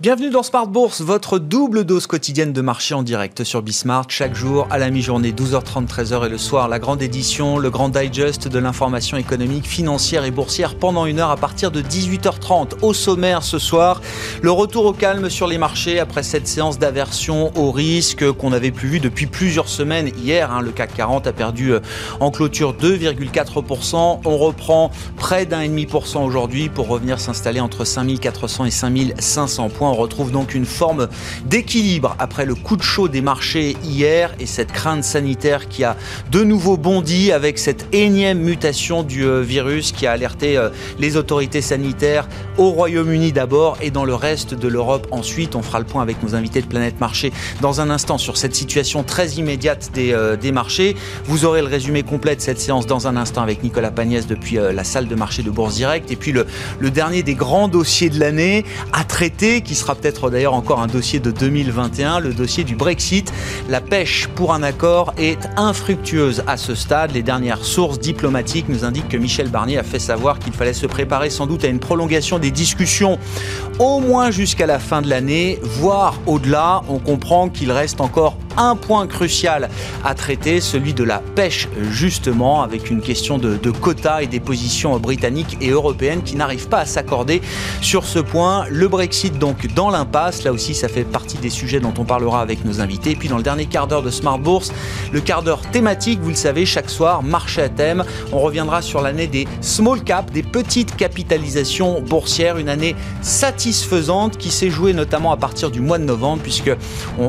Bienvenue dans Smart Bourse, votre double dose quotidienne de marché en direct sur Bismart, chaque jour à la mi-journée, 12h30, 13h et le soir, la grande édition, le grand digest de l'information économique, financière et boursière pendant une heure à partir de 18h30. Au sommaire ce soir, le retour au calme sur les marchés après cette séance d'aversion au risque qu'on n'avait plus vu depuis plusieurs semaines. Hier, hein, le CAC 40 a perdu euh, en clôture 2,4%. On reprend près d'un demi pour cent aujourd'hui pour revenir s'installer entre 5400 et 5500 points on retrouve donc une forme d'équilibre après le coup de chaud des marchés hier et cette crainte sanitaire qui a de nouveau bondi avec cette énième mutation du euh, virus qui a alerté euh, les autorités sanitaires au Royaume-Uni d'abord et dans le reste de l'Europe ensuite. On fera le point avec nos invités de Planète Marché dans un instant sur cette situation très immédiate des, euh, marchés. Vous aurez le résumé complet de cette séance dans un instant avec Nicolas Pagnès depuis la salle de marché de Bourse Direct et puis le, le dernier des grands dossiers de l'année à traiter qui sera peut-être d'ailleurs encore un dossier de 2021, le dossier du Brexit. La pêche pour un accord est infructueuse à ce stade. Les dernières sources diplomatiques nous indiquent que Michel Barnier a fait savoir qu'il fallait se préparer sans doute à une prolongation des discussions au moins jusqu'à la fin de l'année, voire au-delà. On comprend qu'il reste encore un point crucial à traiter, celui de la pêche justement, avec une question de, quotas et des positions britanniques et européennes qui n'arrivent pas à s'accorder sur ce point. Le Brexit donc dans l'impasse, là aussi ça fait partie des sujets dont on parlera avec nos invités. Et puis dans le dernier quart d'heure de Smart Bourse, le quart d'heure thématique, vous le savez, chaque soir, marché à thème. On reviendra sur l'année des small caps, des petites capitalisations boursières, une année satisfaisante qui s'est jouée notamment à partir du mois de novembre, puisque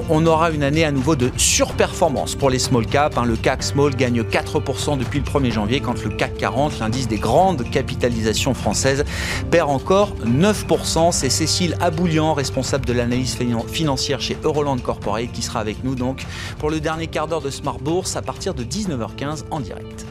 on aura une année à nouveau de surperformance pour les small caps. Hein. Le CAC Small gagne 4% depuis le 1er janvier, quand le CAC 40, l'indice des grandes capitalisations françaises, perd encore 9%. C'est Cécile Aboulian, responsable de l'analyse financière chez Euroland Corporate, qui sera avec nous donc pour le dernier quart d'heure de Smart Bourse à partir de 19h15 en direct.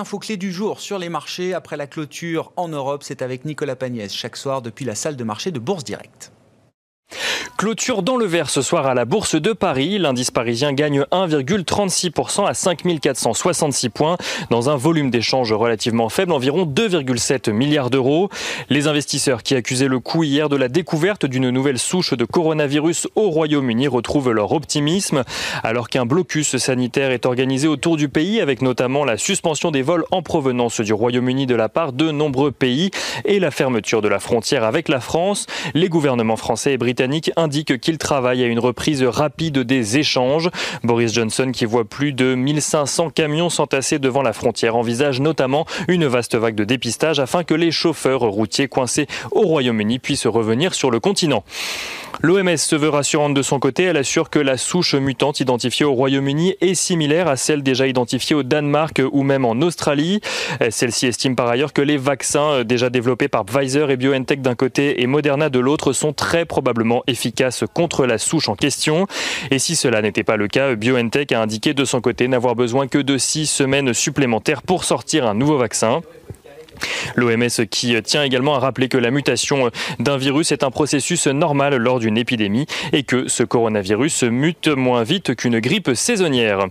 Infos clés du jour sur les marchés après la clôture en Europe, c'est avec Nicolas Pagnès chaque soir depuis la salle de marché de Bourse Directe. Clôture dans le vert ce soir à la Bourse de Paris. L'indice parisien gagne 1,36% à 5466 points dans un volume d'échange relativement faible, environ 2,7 milliards d'euros. Les investisseurs qui accusaient le coup hier de la découverte d'une nouvelle souche de coronavirus au Royaume-Uni retrouvent leur optimisme alors qu'un blocus sanitaire est organisé autour du pays avec notamment la suspension des vols en provenance du Royaume-Uni de la part de nombreux pays et la fermeture de la frontière avec la France. Les gouvernements français et britanniques indique qu'il travaille à une reprise rapide des échanges. Boris Johnson, qui voit plus de 1500 camions s'entasser devant la frontière, envisage notamment une vaste vague de dépistage afin que les chauffeurs routiers coincés au Royaume-Uni puissent revenir sur le continent. L'OMS se veut rassurante de son côté. Elle assure que la souche mutante identifiée au Royaume-Uni est similaire à celle déjà identifiée au Danemark ou même en Australie. Celle-ci estime par ailleurs que les vaccins déjà développés par Pfizer et BioNTech d'un côté et Moderna de l'autre sont très probablement efficaces contre la souche en question. Et si cela n'était pas le cas, BioNTech a indiqué de son côté n'avoir besoin que de six semaines supplémentaires pour sortir un nouveau vaccin. L'OMS qui tient également à rappeler que la mutation d'un virus est un processus normal lors d'une épidémie et que ce coronavirus mute moins vite qu'une grippe saisonnière.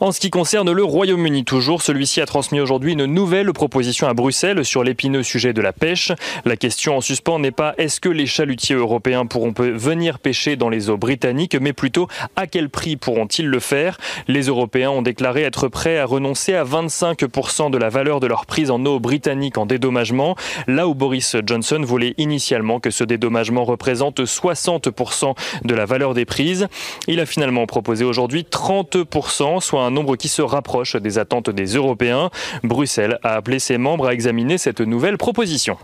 En ce qui concerne le Royaume-Uni toujours, celui-ci a transmis aujourd'hui une nouvelle proposition à Bruxelles sur l'épineux sujet de la pêche. La question en suspens n'est pas est-ce que les chalutiers européens pourront venir pêcher dans les eaux britanniques, mais plutôt à quel prix pourront-ils le faire? Les Européens ont déclaré être prêts à renoncer à 25% de la valeur de leur prise en eau britannique en dédommagement, là où Boris Johnson voulait initialement que ce dédommagement représente 60% de la valeur des prises. Il a finalement proposé aujourd'hui 30%, soit un nombre qui se rapproche des attentes des Européens. Bruxelles a appelé ses membres à examiner cette nouvelle proposition.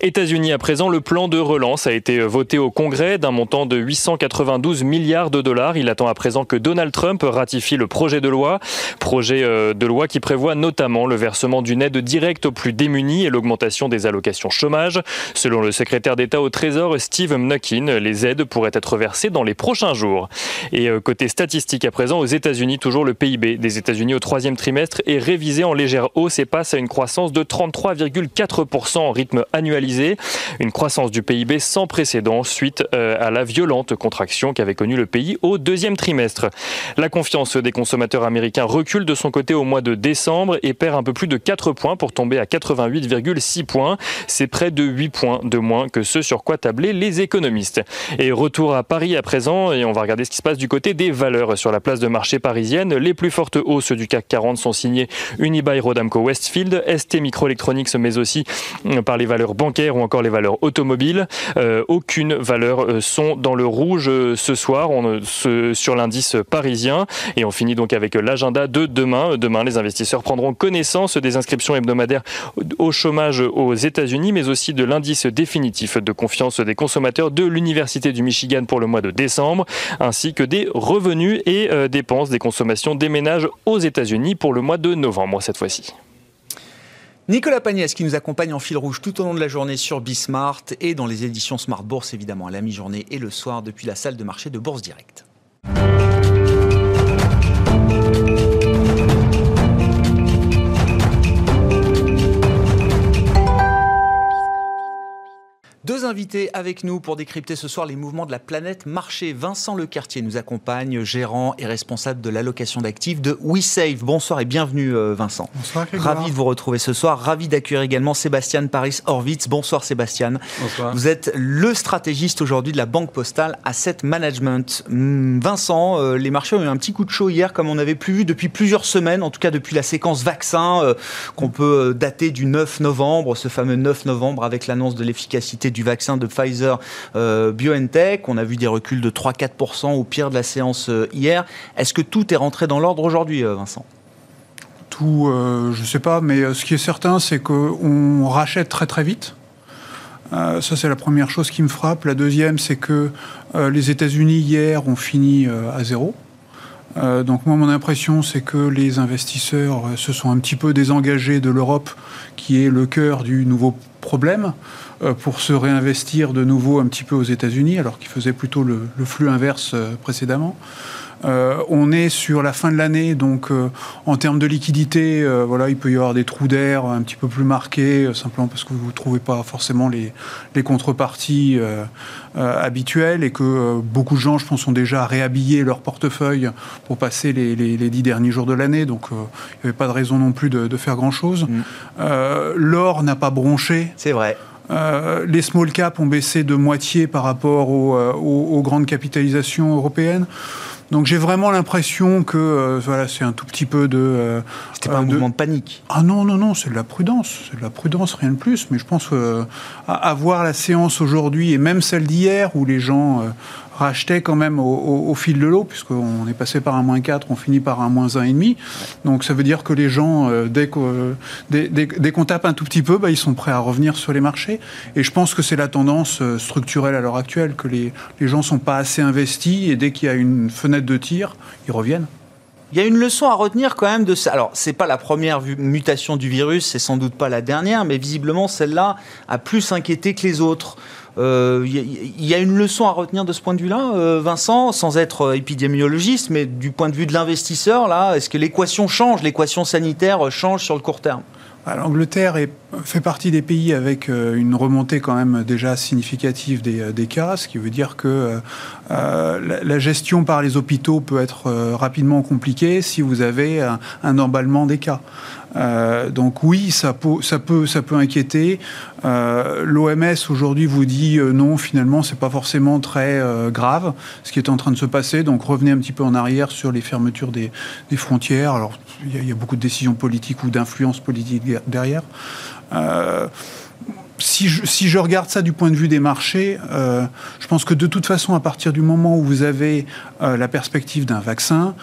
États-Unis à présent, le plan de relance a été voté au Congrès d'un montant de 892 milliards de dollars. Il attend à présent que Donald Trump ratifie le projet de loi, projet euh, de loi qui prévoit notamment le versement d'une aide directe aux plus démunis et l'augmentation des allocations chômage. Selon le secrétaire d'État au Trésor Steve Mnuchin, les aides pourraient être versées dans les prochains jours. Et euh, côté statistique à présent, aux États-Unis, toujours le PIB des États-Unis au troisième trimestre est révisé en légère hausse et passe à une croissance de 33,4% en rythme annualisé. Une croissance du PIB sans précédent suite euh, à la violente contraction qu'avait connue le pays au deuxième trimestre. La confiance des consommateurs américains recule de son côté au mois de décembre et perd un peu plus de 4 points pour tomber à 88,6 points. C'est près de 8 points de moins que ce sur quoi tablaient les économistes. Et retour à Paris à présent et on va regarder ce qui se passe du côté des valeurs sur la place de marché parisienne. Les plus fortes hausses du CAC 40 sont signées Unibail Rodamco Westfield, ST Microelectronics mais aussi euh, par les valeurs bancaires ou encore les valeurs automobiles. Euh, aucune valeur euh, sont dans le rouge euh, ce soir sur l'indice parisien. Et on finit donc avec l'agenda de demain. Demain, les investisseurs prendront connaissance des inscriptions hebdomadaires au chômage aux États-Unis, mais aussi de l'indice définitif de confiance des consommateurs de l'Université du Michigan pour le mois de décembre, ainsi que des revenus et dépenses des consommations des ménages aux États-Unis pour le mois de novembre cette fois-ci. Nicolas Pagnès qui nous accompagne en fil rouge tout au long de la journée sur Bismart et dans les éditions Smart Bourse évidemment à la mi-journée et le soir depuis la salle de marché de Bourse Direct. Deux invités avec nous pour décrypter ce soir les mouvements de la planète marché. Vincent Lecartier nous accompagne, gérant et responsable de l'allocation d'actifs de WeSave. Bonsoir et bienvenue euh, Vincent. Bonsoir. Ravi de vous retrouver ce soir. Ravi d'accueillir également Sébastien Paris Horvitz. Bonsoir Sébastien. Bonsoir. Vous êtes le stratégiste aujourd'hui de la Banque Postale Asset Management. Hum, Vincent, euh, les marchés ont eu un petit coup de chaud hier comme on n'avait plus vu depuis plusieurs semaines, en tout cas depuis la séquence vaccin euh, qu'on peut dater du 9 novembre, ce fameux 9 novembre avec l'annonce de l'efficacité du vaccin de Pfizer euh, BioNTech. On a vu des reculs de 3-4% au pire de la séance euh, hier. Est-ce que tout est rentré dans l'ordre aujourd'hui, euh, Vincent? Tout, je ne sais pas, mais ce qui est certain, c'est qu'on rachète très très vite. Ça, c'est la première chose qui me frappe. La deuxième, c'est que les États-Unis, hier, ont fini à zéro. Euh, donc moi, mon impression, c'est que les investisseurs euh, se sont un petit peu désengagés de l'Europe, qui est le cœur du nouveau problème, euh, pour se réinvestir de nouveau un petit peu aux États-Unis, alors qu'ils faisaient plutôt le, flux inverse précédemment. Euh, on est sur la fin de l'année, donc euh, en termes de liquidité, euh, voilà, il peut y avoir des trous d'air un petit peu plus marqués, simplement parce que vous ne trouvez pas forcément les, les contreparties habituelles et que beaucoup de gens, je pense, ont déjà réhabillé leur portefeuille pour passer les, les- les dix derniers jours de l'année, donc il n'y avait pas de raison non plus de, de faire grand-chose. Mm. L'or n'a pas bronché. C'est vrai. Euh, les small caps ont baissé de moitié par rapport aux, aux- aux grandes capitalisations européennes. Donc j'ai vraiment l'impression que euh, voilà, c'est un tout petit peu de... euh, C'était pas un euh, de- mouvement de panique. Ah non, non, non, c'est de la prudence. C'est de la prudence, rien de plus. Mais je pense euh, à, à voir la séance aujourd'hui et même celle d'hier où les gens rachetaient quand même au, fil de l'eau, puisqu'on est passé par un moins 4, on finit par un moins 1,5. Donc ça veut dire que les gens, euh, dès qu'on euh, dès, dès- dès tape un tout petit peu, bah, ils sont prêts à revenir sur les marchés. Et je pense que c'est la tendance euh, structurelle à l'heure actuelle, que les, les gens sont pas assez investis et dès qu'il y a une fenêtre de tir, ils reviennent. Il y a une leçon à retenir quand même de ça. Alors, c'est pas la première mutation du virus, c'est sans doute pas la dernière, mais visiblement celle-là a plus inquiété que les autres. Euh, Il y, a- il y a une leçon à retenir de ce point de vue-là, euh, Vincent, sans être euh, épidémiologiste, mais du point de vue de l'investisseur, là, est-ce que l'équation change, l'équation sanitaire euh, change sur le court terme? Ah, L'Angleterre est- fait partie des pays avec euh, une remontée quand même déjà significative des, euh, cas, ce qui veut dire que euh, la, gestion par les hôpitaux peut être rapidement compliquée si vous avez un, emballement des cas. Donc oui, ça peut, inquiéter. L'OMS aujourd'hui vous dit non, finalement, c'est pas forcément très grave ce qui est en train de se passer. Donc revenez un petit peu en arrière sur les fermetures des, frontières. Alors il y, y a beaucoup de décisions politiques ou d'influence politique derrière. Euh, si je, regarde ça du point de vue des marchés, euh, je pense que de toute façon, à partir du moment où vous avez euh, la perspective d'un vaccin,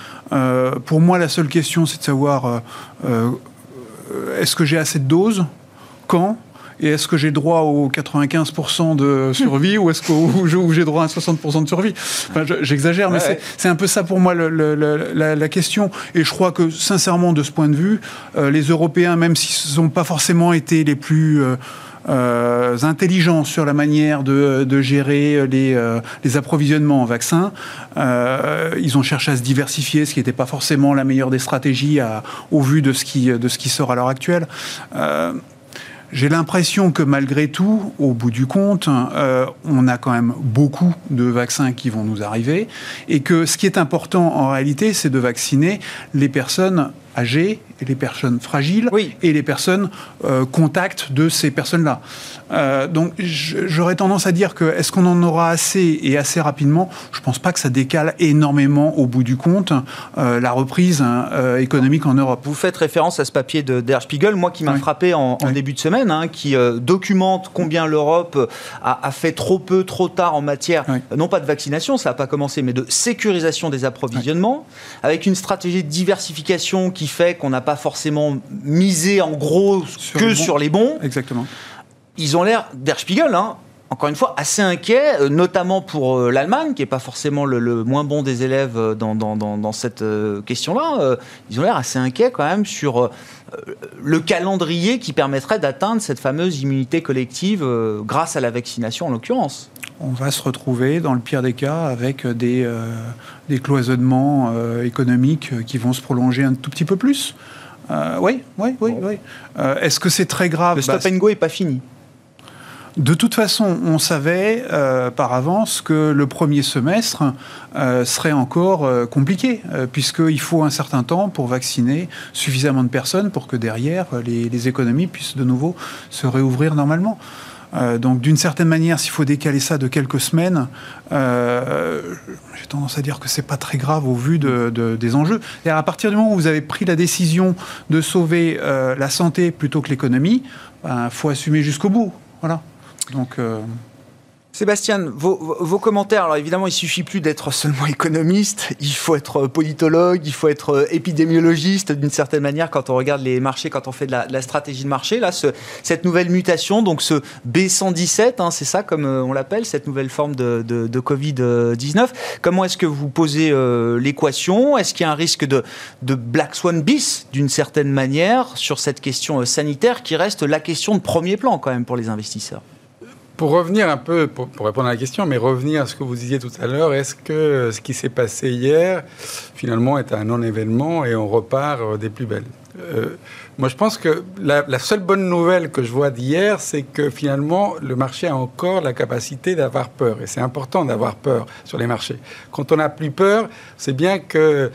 pour moi, la seule question, c'est de savoir est-ce que j'ai assez de doses? Quand? Et est-ce que j'ai droit aux 95% de survie ou est-ce que j'ai droit à 60% de survie? J'exagère, mais c'est un peu ça pour moi la, question. Et je crois que sincèrement, de ce point de vue, euh, les Européens, même s'ils n'ont pas forcément été les plus... Euh, euh, intelligents sur la manière de, gérer les, les, approvisionnements en vaccins. ils ont cherché à se diversifier, ce qui n'était pas forcément la meilleure des stratégies au vu de ce qui, de ce qui sort à l'heure actuelle. J'ai l'impression que malgré tout, au bout du compte, euh, on a quand même beaucoup de vaccins qui vont nous arriver et que ce qui est important en réalité, c'est de vacciner les personnes âgées, et les personnes fragiles et les personnes euh, contacts de ces personnes-là. Euh, donc j'aurais tendance à dire que est-ce qu'on en aura assez et assez rapidement? Je ne pense pas que ça décale énormément au bout du compte euh, la reprise hein, euh, économique en Europe. Vous faites référence à ce papier de Der Spiegel, moi qui m'a frappé en, début de semaine, hein, qui documente combien l'Europe a, fait trop peu, trop tard en matière, non pas de vaccination, ça n'a pas commencé, mais de sécurisation des approvisionnements, avec une stratégie de diversification qui fait qu'on n'a pas forcément misé en gros que sur les bons. Exactement ils ont l'air, Der Spiegel, hein, encore une fois, assez inquiets, euh, notamment pour euh, l'Allemagne, qui n'est pas forcément le, moins bon des élèves euh, dans, dans, dans, cette question-là. Ils ont l'air assez inquiets quand même sur le calendrier qui permettrait d'atteindre cette fameuse immunité collective grâce à la vaccination en l'occurrence. On va se retrouver, dans le pire des cas, avec des, des cloisonnements économiques qui vont se prolonger un tout petit peu plus. oui, oui, oui. oui. Est-ce que c'est très grave? Le stop bah, and go n'est pas fini. De toute façon, on savait euh, par avance que le premier semestre euh, serait encore euh, compliqué, puisqu'il faut un certain temps pour vacciner suffisamment de personnes pour que derrière, les, économies puissent de nouveau se réouvrir normalement. Donc d'une certaine manière, s'il faut décaler ça de quelques semaines, j'ai tendance à dire que c'est pas très grave au vu des enjeux. Et à partir du moment où vous avez pris la décision de sauver la santé plutôt que l'économie, il ben, faut assumer jusqu'au bout. Voilà. Donc. Euh, Sébastien, vos, commentaires. Alors évidemment, il suffit plus d'être seulement économiste. Il faut être politologue, il faut être euh, épidémiologiste d'une certaine manière quand on regarde les marchés, quand on fait de la, stratégie de marché. Là, cette nouvelle mutation, donc ce B117, hein, c'est ça comme euh, on l'appelle, cette nouvelle forme de, Covid-19. Comment est-ce que vous posez l'équation? Est-ce qu'il y a un risque de Black Swan bis d'une certaine manière sur cette question sanitaire qui reste la question de premier plan quand même pour les investisseurs? Pour revenir un peu, pour, répondre à la question, mais revenir à ce que vous disiez tout à l'heure, est-ce que ce qui s'est passé hier, finalement, est un non-événement et on repart euh, des plus belles? Euh, Moi, je pense que la, seule bonne nouvelle que je vois d'hier, c'est que finalement, le marché a encore la capacité d'avoir peur. Et c'est important d'avoir peur sur les marchés. Quand on n'a plus peur, c'est bien que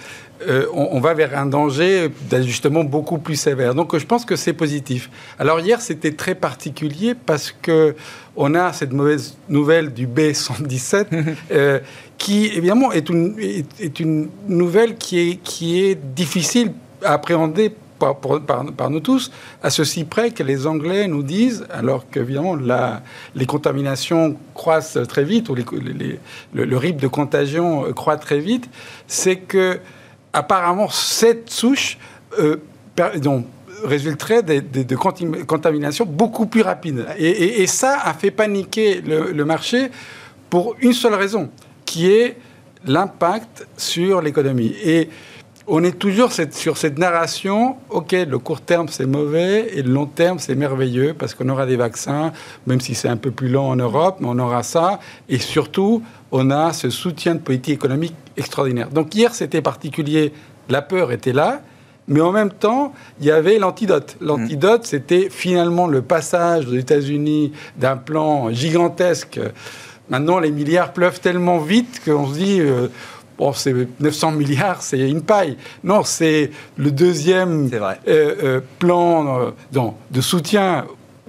euh, on, va vers un danger d'ajustement beaucoup plus sévère. Donc je pense que c'est positif. Alors hier, c'était très particulier parce que on a cette mauvaise nouvelle du B117 euh, qui, évidemment, est une, est, une nouvelle qui est, qui est difficile à appréhender par, nous tous, à ceci près que les Anglais nous disent, alors qu'évidemment les contaminations croissent très vite, ou le, rythme de contagion croît très vite, c'est que apparemment, cette souche euh, résulterait de, contamination beaucoup plus rapide. Et, ça a fait paniquer le, marché pour une seule raison, qui est l'impact sur l'économie. Et on est toujours sur cette narration, ok, le court terme c'est mauvais et le long terme c'est merveilleux parce qu'on aura des vaccins, même si c'est un peu plus lent en Europe, mais on aura ça. Et surtout, on a ce soutien de politique économique extraordinaire. Donc hier, c'était particulier, la peur était là, mais en même temps, il y avait l'antidote. L'antidote, c'était finalement le passage aux États-Unis d'un plan gigantesque. Maintenant, les milliards pleuvent tellement vite qu'on se dit... Euh, bon, c'est 900 milliards, c'est une paille. Non, c'est le deuxième euh, euh, plan de soutien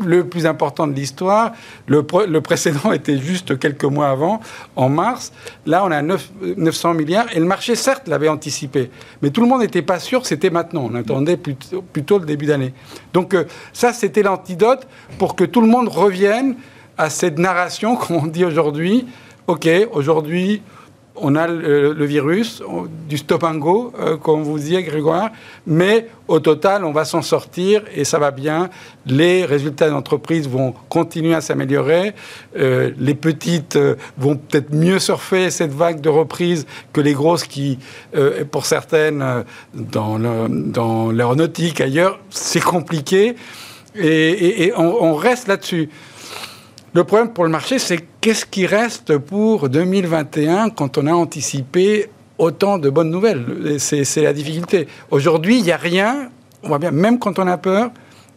le plus important de l'histoire. Le, précédent était juste quelques mois avant, en mars. Là, on a 900 milliards. Et le marché, certes, l'avait anticipé. Mais tout le monde n'était pas sûr que c'était maintenant. On attendait plutôt, le début d'année. Donc euh, ça, c'était l'antidote pour que tout le monde revienne à cette narration qu'on dit aujourd'hui. OK, aujourd'hui, on a le, virus, du stop and go, euh, comme vous disiez, Grégoire, mais au total, on va s'en sortir et ça va bien. Les résultats d'entreprise vont continuer à s'améliorer. Euh, les petites euh, vont peut-être mieux surfer cette vague de reprise que les grosses qui, pour certaines, dans l'aéronautique, ailleurs, c'est compliqué. Et, on reste là-dessus. Le problème pour le marché, c'est qu'est-ce qui reste pour 2021 quand on a anticipé autant de bonnes nouvelles? C'est la difficulté. Aujourd'hui, il n'y a rien. On voit bien, même quand on a peur,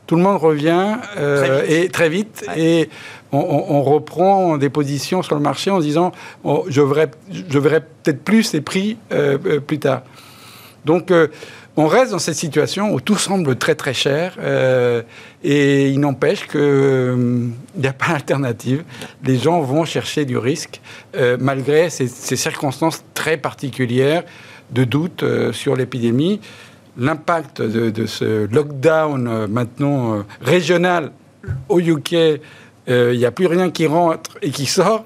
tout le monde revient euh, très et très vite et on, reprend des positions sur le marché en se disant oh, je verrai, je verrai peut-être plus ces prix euh, euh, plus tard. Donc on reste dans cette situation où tout semble très très cher euh, et il n'empêche qu'il euh, n'y a pas d'alternative. Les gens vont chercher du risque euh, malgré ces, circonstances très particulières de doute sur l'épidémie. L'impact de, ce lockdown maintenant régional au UK, il n'y a plus rien qui rentre et qui sort,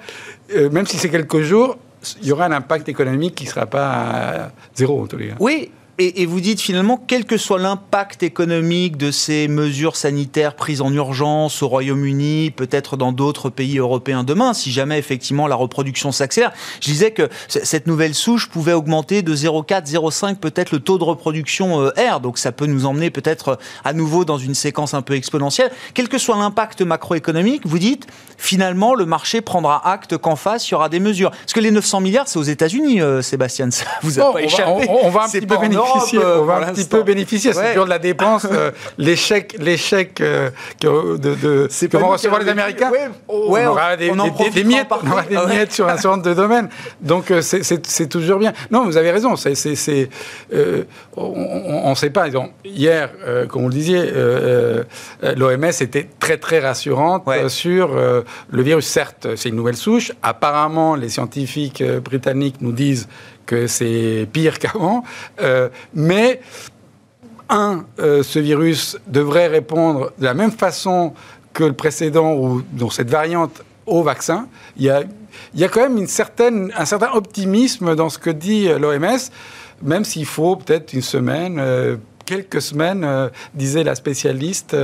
même si c'est quelques jours, il y aura un impact économique qui ne sera pas zéro en tous les cas. Oui, et, vous dites finalement, quel que soit l'impact économique de ces mesures sanitaires prises en urgence au Royaume-Uni, peut-être dans d'autres pays européens demain, si jamais effectivement la reproduction s'accélère, je disais que cette nouvelle souche pouvait augmenter de 0,4, 0,5 peut-être le taux de reproduction euh, R, donc ça peut nous emmener peut-être euh, à nouveau dans une séquence un peu exponentielle. Quel que soit l'impact macroéconomique, vous dites, finalement, le marché prendra acte qu'en face, il y aura des mesures. Parce que les 900 milliards, c'est aux États-unis, euh, Sébastien, ça vous a pas échappé. On va, un petit peu on va un petit peu bénéficier. C'est toujours de la dépense. Euh, l'échec, l'échec euh, de, vont recevoir les Américains. on aura des, miettes, sur un certain nombre de domaines. Donc euh, c'est toujours bien. Non, vous avez raison. C'est, on ne sait pas. hier, comme vous le disiez, l'OMS était très très rassurante sur le virus. Certes, c'est une nouvelle souche. Apparemment, les scientifiques britanniques nous disent que c'est pire qu'avant. Euh, mais, un, euh, ce virus devrait répondre de la même façon que le précédent ou dans cette variante au vaccin. Il y a, il y a quand même une certaine, un certain optimisme dans ce que dit l'OMS, même s'il faut peut-être une semaine. Euh, quelques semaines, disait la spécialiste,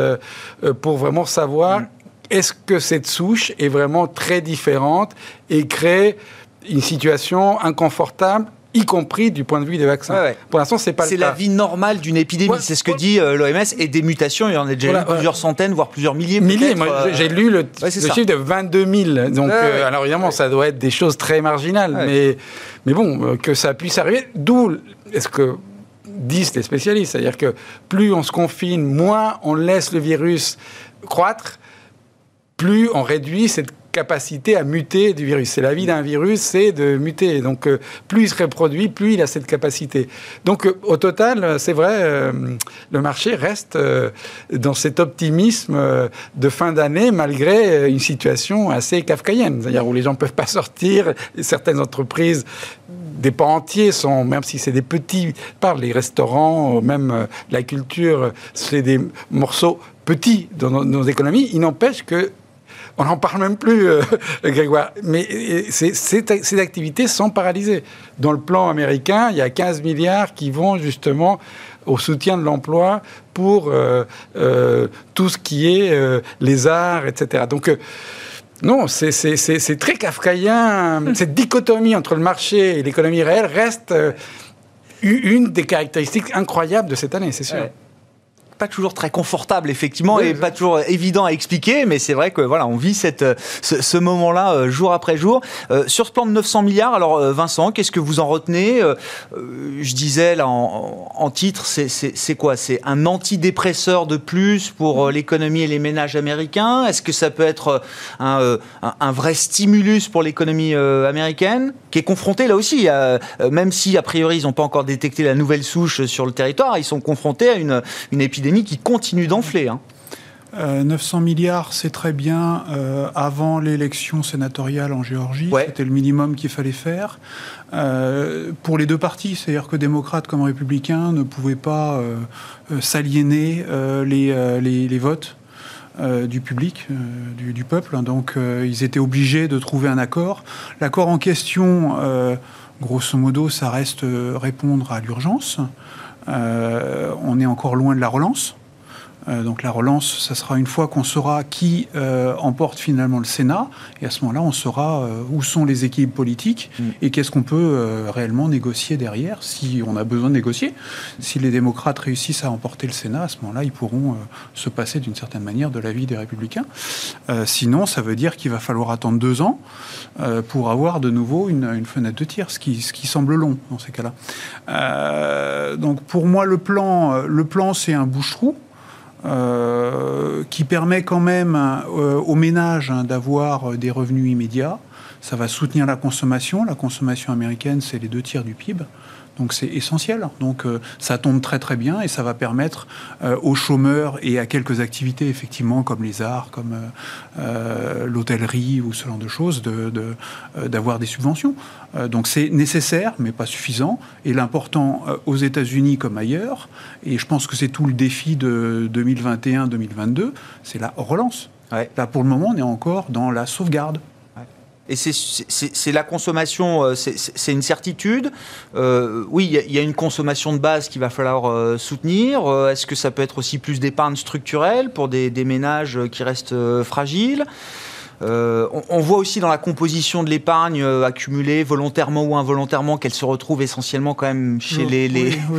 pour vraiment savoir mm. est-ce que cette souche est vraiment très différente et crée une situation inconfortable y compris du point de vue des vaccins. Pour l'instant, c'est pas C'est la vie normale d'une épidémie, c'est ce que dit euh, l'OMS, et des mutations, il y en a déjà eu plusieurs centaines, voire plusieurs milliers. Milliers, moi euh, j'ai lu le, chiffre de 22 000. Donc, euh, alors évidemment, ça doit être des choses très marginales, mais, mais bon, que ça puisse arriver, d'où est-ce que disent les spécialistes, c'est-à-dire que plus on se confine, moins on laisse le virus croître, plus on réduit cette capacité à muter du virus. C'est la vie d'un virus, c'est de muter. Donc, euh, plus il se reproduit, plus il a cette capacité. Donc, euh, au total, c'est vrai, euh, le marché reste dans cet optimisme de fin d'année, malgré une situation assez kafkaïenne, c'est-à-dire où les gens ne peuvent pas sortir, certaines entreprises des pans entiers sont, même si c'est des petits, par les restaurants, même la culture, c'est des morceaux petits dans nos, nos économies. Il n'empêche que on n'en parle même plus, euh, Grégoire. Mais ces activités sont paralysées. Dans le plan américain, il y a 15 milliards qui vont justement au soutien de l'emploi pour euh, euh, tout ce qui est les arts, etc. Donc, non, c'est très kafkaïen. Cette dichotomie entre le marché et l'économie réelle reste une des caractéristiques incroyables de cette année, c'est sûr pas toujours très confortable effectivement et pas toujours évident à expliquer mais c'est vrai que voilà on vit cette, ce, moment-là euh, jour après jour. Euh, sur ce plan de 900 milliards alors euh, Vincent qu'est-ce que vous en retenez je disais là en, titre c'est quoi? C'est un antidépresseur de plus pour l'économie et les ménages américains? Est-ce que ça peut être un, un, vrai stimulus pour l'économie américaine? Qui est confrontée là aussi même si a priori ils n'ont pas encore détecté la nouvelle souche sur le territoire ils sont confrontés à une, une épidémie qui continue d'enfler. 900 hein. euh, milliards, c'est très bien. Euh, avant l'élection sénatoriale en Géorgie, c'était le minimum qu'il fallait faire. Euh, pour les deux partis, c'est-à-dire que démocrates comme républicains ne pouvaient pas s'aliéner les, les, votes. du public, du, du, peuple. Donc ils étaient obligés de trouver un accord. L'accord en question grosso modo, ça reste répondre à l'urgence. On est encore loin de la relance. Euh, donc la relance, ça sera une fois qu'on saura qui euh, emporte finalement le Sénat, et à ce moment-là, on saura euh, où sont les équipes politiques mm. et qu'est-ce qu'on peut réellement négocier derrière, si on a besoin de négocier. Si les démocrates réussissent à emporter le Sénat, à ce moment-là, ils pourront se passer d'une certaine manière de l'avis des républicains. sinon, ça veut dire qu'il va falloir attendre deux ans pour avoir de nouveau une, fenêtre de tir, ce qui, ce qui semble long dans ces cas-là. donc pour moi, le plan, le plan c'est un bouche-trou. Euh, qui permet quand même euh, aux ménages hein, d'avoir euh, des revenus immédiats. Ça va soutenir la consommation. La consommation américaine, c'est les deux tiers du PIB. Donc c'est essentiel. Donc euh, ça tombe très très bien et ça va permettre euh, aux chômeurs et à quelques activités effectivement comme les arts, comme euh, l'hôtellerie ou ce genre de choses, d'avoir des subventions. donc c'est nécessaire mais pas suffisant. Et l'important aux États-Unis comme ailleurs, et je pense que c'est tout le défi de 2021-2022, c'est la relance. Là pour le moment on est encore dans la sauvegarde. Et c'est la consommation, euh, c'est une certitude. Euh, oui, il y, a une consommation de base qu'il va falloir euh, soutenir. Est-ce que ça peut être aussi plus d'épargne structurelle pour des, des, ménages qui restent fragiles? Euh, on, voit aussi dans la composition de l'épargne euh, accumulée, volontairement ou involontairement, qu'elle se retrouve essentiellement quand même chez, les,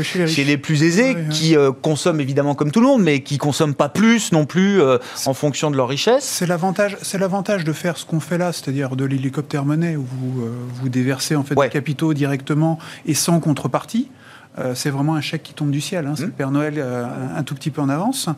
chez, les, plus aisés, qui euh, consomment évidemment comme tout le monde, mais qui consomment pas plus non plus en fonction de leur richesse. C'est l'avantage, c'est l'avantage de faire ce qu'on fait là, c'est-à-dire de l'hélicoptère monnaie, où vous, vous déversez en fait des capitaux directement et sans contrepartie. c'est vraiment un chèque qui tombe du ciel. Hein. C'est mmh. le Père Noël un, tout petit peu en avance.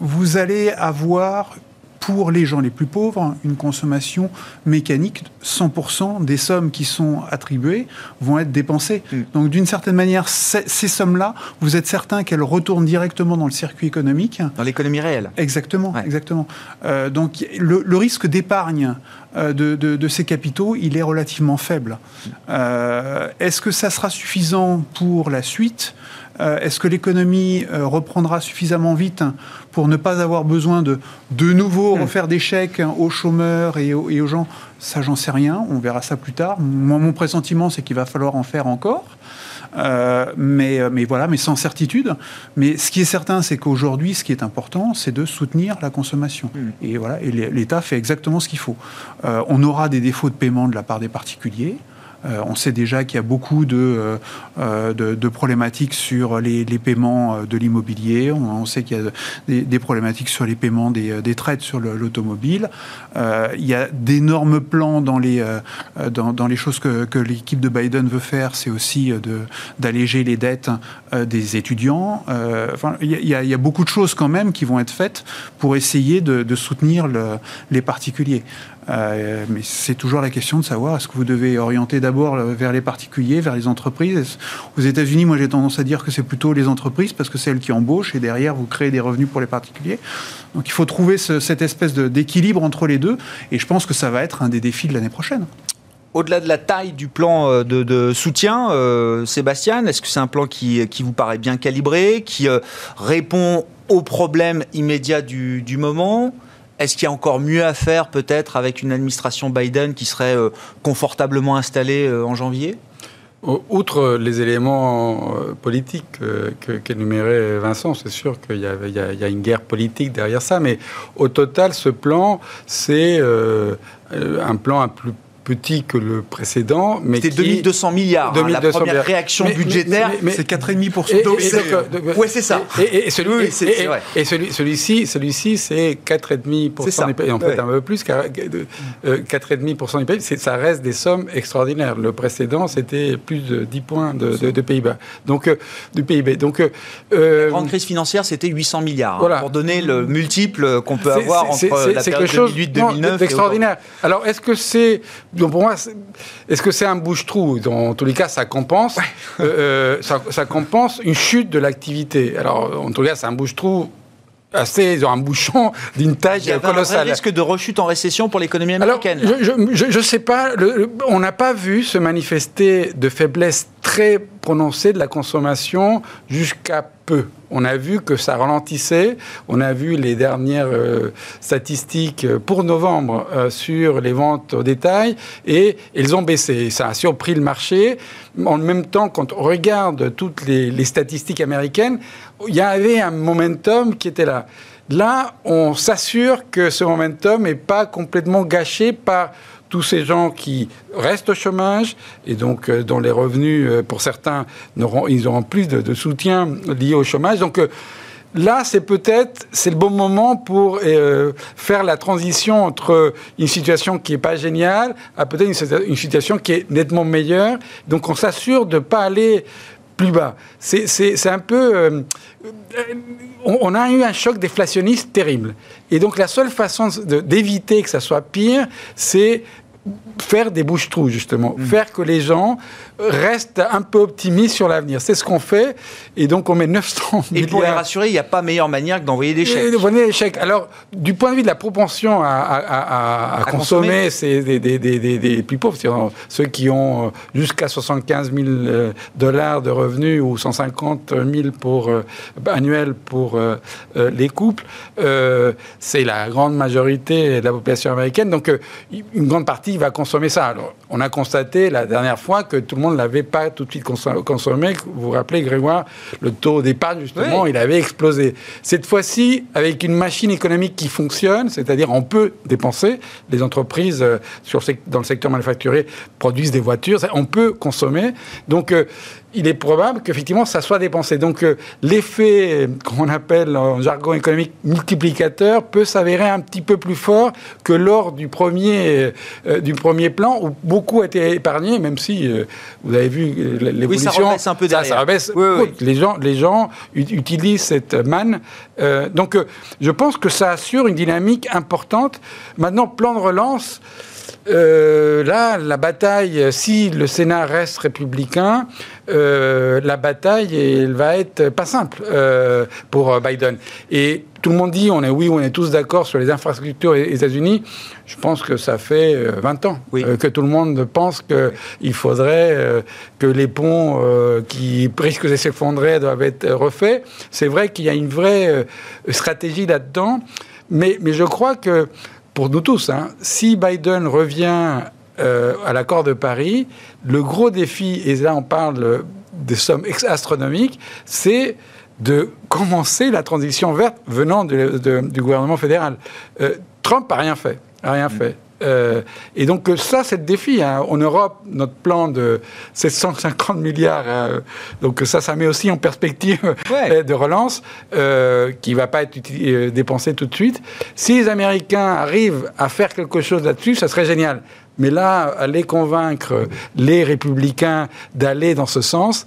vous allez avoir pour les gens les plus pauvres, une consommation mécanique. 100% des sommes qui sont attribuées vont être dépensées. Mm. Donc d'une certaine manière, ces sommes-là, vous êtes certain qu'elles retournent directement dans le circuit économique. Dans l'économie réelle. Exactement, exactement. Euh, donc le, risque d'épargne euh, de, ces capitaux, il est relativement faible. Mm. Euh, est-ce que ça sera suffisant pour la suite? Est-ce que l'économie euh, reprendra suffisamment vite pour ne pas avoir besoin de de nouveau hmm. refaire des chèques aux chômeurs et aux, gens? Ça, j'en sais rien. On verra ça plus tard. mon pressentiment, c'est qu'il va falloir en faire encore. Euh, mais, mais voilà, mais sans certitude. Mais ce qui est certain, c'est qu'aujourd'hui, ce qui est important, c'est de soutenir la consommation. Hmm. Et voilà, et l'État fait exactement ce qu'il faut. on aura des défauts de paiement de la part des particuliers. Euh, on sait déjà qu'il y a beaucoup de, euh, euh, problématiques sur les, paiements de l'immobilier. On, sait qu'il y a des, problématiques sur les paiements des, des traites sur l'automobile. il y a d'énormes plans dans les, choses que, l'équipe de Biden veut faire. C'est aussi d'alléger les dettes des étudiants. Enfin, il, y a, beaucoup de choses quand même qui vont être faites pour essayer de, soutenir le, les particuliers. Euh, mais c'est toujours la question de savoir est-ce que vous devez orienter d'abord vers les particuliers, vers les entreprises? Aux États-Unis, moi j'ai tendance à dire que c'est plutôt les entreprises parce que c'est elles qui embauchent et derrière vous créez des revenus pour les particuliers. Donc il faut trouver cette espèce d'équilibre entre les deux et je pense que ça va être un des défis de l'année prochaine. Au-delà de la taille du plan euh, de, soutien, euh, Sébastien, est-ce que c'est un plan qui, vous paraît bien calibré, qui répond aux problèmes immédiats du moment? Est-ce qu'il y a encore mieux à faire peut-être avec une administration Biden qui serait euh, confortablement installée euh, en janvier? Outre les éléments euh, politiques qu'énumérait Vincent, c'est sûr qu'il y, a une guerre politique derrière ça, mais au total, ce plan, c'est un plan un plus petit que le précédent. mais C'était 2200 milliards. Hein, la première réaction budgétaire, c'est 4,5%. Oui, c'est ça. Et, celui, et, celui, celui-ci, celui-ci, c'est 4,5% Et en fait, un peu plus, 4,5% euh, du Ça reste des sommes extraordinaires. Le précédent, c'était plus de 10 points de, de, PIB. Donc, euh, du PIB. Donc, euh, la grande crise financière, c'était 800 milliards. Hein, pour donner le multiple qu'on peut avoir entre la période 2008-2009. extraordinaire. Alors, est-ce que c'est donc pour moi, est-ce que c'est un bouche-trou? Dans tous les cas, ça compense, euh, euh, ça, compense une chute de l'activité. Alors, en tous les cas, c'est un bouche-trou assez un bouchon d'une taille colossale. Il y a un risque de rechute en récession pour l'économie américaine. je ne sais pas, on n'a pas vu se manifester de faiblesse très prononcée de la consommation jusqu'à peu. On a vu que ça ralentissait. On a vu les dernières euh, statistiques pour novembre euh, sur les ventes au détail et elles ont baissé. Ça a surpris le marché. En même temps, quand on regarde toutes les, les statistiques américaines, il y avait un momentum qui était là. Là, on s'assure que ce momentum n'est pas complètement gâché par tous ces gens qui restent au chômage et donc euh, dont les revenus, euh, pour certains, ils auront plus de, soutien lié au chômage. Donc euh, là, c'est peut-être c'est le bon moment pour faire la transition entre une situation qui n'est pas géniale à peut-être une, une, situation qui est nettement meilleure. Donc on s'assure de ne pas aller plus bas. C'est un peu... on, on, a eu un choc déflationniste terrible. Et donc la seule façon d'éviter que ça soit pire, c'est faire des bouches-trous, justement. Mm. Faire que les gens restent un peu optimistes sur l'avenir. C'est ce qu'on fait. Et donc, on met 900 Et pour les rassurer, il n'y a pas meilleure manière que d'envoyer des chèques. D'envoyer des chèques. Alors, du point de vue de la propension à, consommer, c'est des, des, des, plus pauvres. Ceux qui ont euh, jusqu'à 75 000 euh, dollars de revenus ou 150 000 pour, euh, annuels pour les couples, c'est la grande majorité de la population américaine. Donc, une grande partie va consommer ça. Alors, on a constaté la dernière fois que tout le monde ne l'avait pas tout de suite consommé. Vous vous rappelez, Grégoire, le taux d'épargne, justement, il avait explosé. Cette fois-ci, avec une machine économique qui fonctionne, c'est-à-dire on peut dépenser, les entreprises euh, sur, dans le secteur manufacturier produisent des voitures, on peut consommer. Donc, euh, il est probable qu'effectivement ça soit dépensé. Donc euh, l'effet qu'on appelle en jargon économique multiplicateur peut s'avérer un petit peu plus fort que lors du premier, euh, du premier plan où beaucoup a été épargné, même si euh, vous avez vu l'évolution. Oui, ça rebaisse un peu derrière. Les, gens, les gens utilisent cette manne. donc je pense que ça assure une dynamique importante. Maintenant, plan de relance. Euh, là, la bataille, si le Sénat reste républicain, euh, la bataille, elle va être pas simple euh, pour Biden. Et tout le monde dit, on est oui, on est tous d'accord sur les infrastructures des États-Unis. Je pense que ça fait 20 ans que tout le monde pense qu'il faudrait que les ponts qui risquent de s'effondrer doivent être refaits. C'est vrai qu'il y a une vraie stratégie là-dedans, mais, mais je crois que pour nous tous, hein, si Biden revient euh, à l'accord de Paris, le gros défi, et là on parle des sommes astronomiques, c'est de commencer la transition verte venant du gouvernement fédéral. Euh, Trump n'a rien fait, a rien fait. Euh, et donc euh, ça, c'est le défi. Hein. En Europe, notre plan de 750 milliards, euh, donc ça, ça met aussi en perspective de relance qui ne va pas être dépensé tout de suite. Si les Américains arrivent à faire quelque chose là-dessus, ça serait génial. Mais là, aller convaincre les républicains d'aller dans ce sens,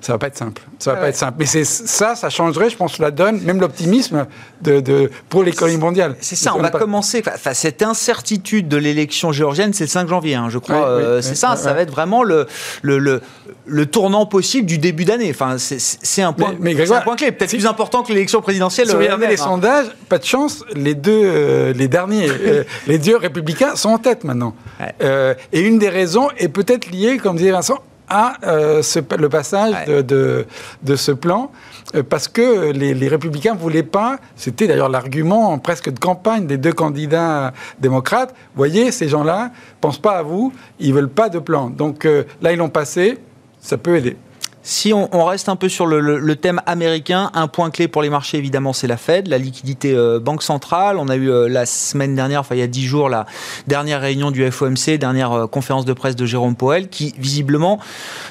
ça va pas être simple. Ça va pas être simple. Mais c'est ça, ça changerait, je pense, la donne, même l'optimisme de, de, pour l'économie mondiale. C'est ça. On va commencer. Enfin, cette incertitude de l'élection géorgienne, c'est le 5 janvier, hein, je crois. Euh, c'est ça. ça va être vraiment le, le, le, le tournant possible du début d'année. Enfin, c'est un point. Mais, mais un point clé, peut-être plus important que l'élection présidentielle. Si vous regardez les hein. sondages, pas de chance. Les deux, euh, les derniers, euh, les deux républicains sont en tête maintenant. et une des raisons est peut-être liée, comme disait Vincent, à euh, le passage de, de, ce plan, euh, parce que les, les républicains ne voulaient pas, c'était d'ailleurs l'argument presque de campagne des deux candidats démocrates, voyez, ces gens-là pensent pas à vous, ils veulent pas de plan. Donc euh, là, ils l'ont passé, ça peut aider. Si on, reste un peu sur le, thème américain, un point clé pour les marchés, évidemment, c'est la Fed, la liquidité euh, banque centrale. On a eu euh, la semaine dernière, enfin il y a dix jours, la dernière réunion du FOMC, dernière euh, conférence de presse de Jérôme Powell, qui visiblement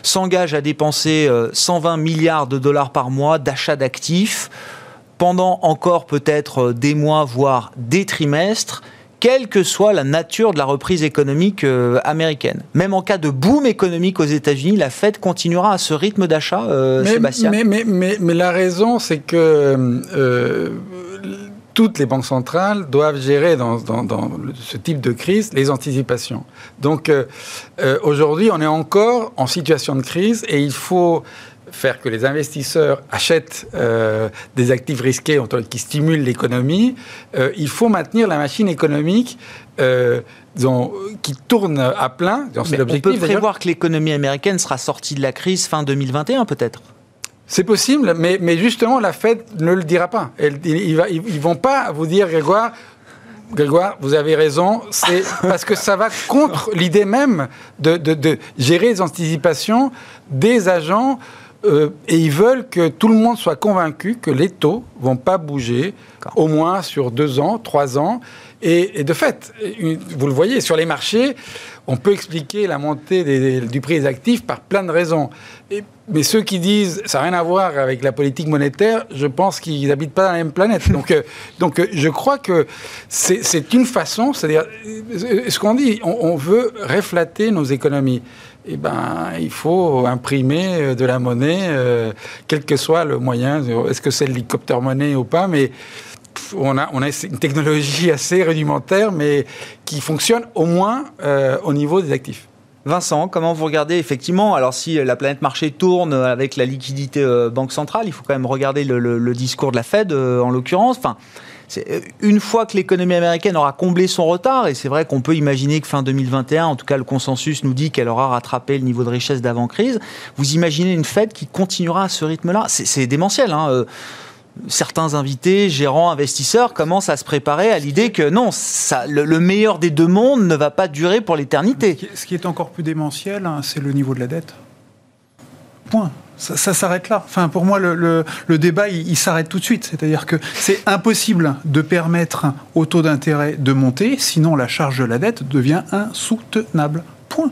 s'engage à dépenser 120 milliards de dollars par mois d'achat d'actifs pendant encore peut-être des mois, voire des trimestres quelle que soit la nature de la reprise économique euh, américaine. Même en cas de boom économique aux États-Unis, la Fed continuera à ce rythme d'achat, euh, Sébastien mais, mais, mais, la raison, c'est que euh, toutes les banques centrales doivent gérer dans, dans, ce type de crise les anticipations. Donc aujourd'hui, on est encore en situation de crise et il faut faire que les investisseurs achètent euh, des actifs risqués qui stimulent l'économie, euh, il faut maintenir la machine économique euh, qui tourne à plein. on peut prévoir que l'économie américaine sera sortie de la crise fin 2021 peut-être? C'est possible, mais, mais, justement, la Fed ne le dira pas. ils ne vont pas vous dire, Grégoire, Grégoire, vous avez raison, c'est parce que ça va contre l'idée même de, de, gérer les anticipations des agents euh, et ils veulent que tout le monde soit convaincu que les taux vont pas bouger au moins sur deux ans, trois ans. Et, de fait, vous le voyez, sur les marchés, on peut expliquer la montée du prix des actifs par plein de raisons. mais ceux qui disent ça n'a rien à voir avec la politique monétaire, je pense qu'ils n'habitent pas dans la même planète. Donc, euh, donc euh, je crois que c'est une façon, c'est-à-dire, ce qu'on dit, on, on veut reflater nos économies eh ben, il faut imprimer euh, de la monnaie, euh, quel que soit le moyen. Est-ce que c'est l'hélicoptère monnaie ou pas Mais on a, on a une technologie assez rudimentaire, mais qui fonctionne au moins euh, au niveau des actifs. Vincent, comment vous regardez effectivement Alors si la planète marché tourne avec la liquidité banque centrale, il faut quand même regarder le, discours de la Fed en l'occurrence. Enfin, une fois que l'économie américaine aura comblé son retard, et c'est vrai qu'on peut imaginer que fin 2021, en tout cas le consensus nous dit qu'elle aura rattrapé le niveau de richesse d'avant-crise, vous imaginez une Fed qui continuera à ce rythme-là? C'est démentiel. Hein euh, certains invités, gérants, investisseurs commencent à se préparer à l'idée que non, ça, le, meilleur des deux mondes ne va pas durer pour l'éternité. Ce qui est encore plus démentiel, hein, c'est le niveau de la dette. Point. Ça, s'arrête là. Enfin, pour moi, le, débat, il, s'arrête tout de suite. C'est-à-dire que c'est impossible de permettre au taux d'intérêt de monter, sinon la charge de la dette devient insoutenable. Point.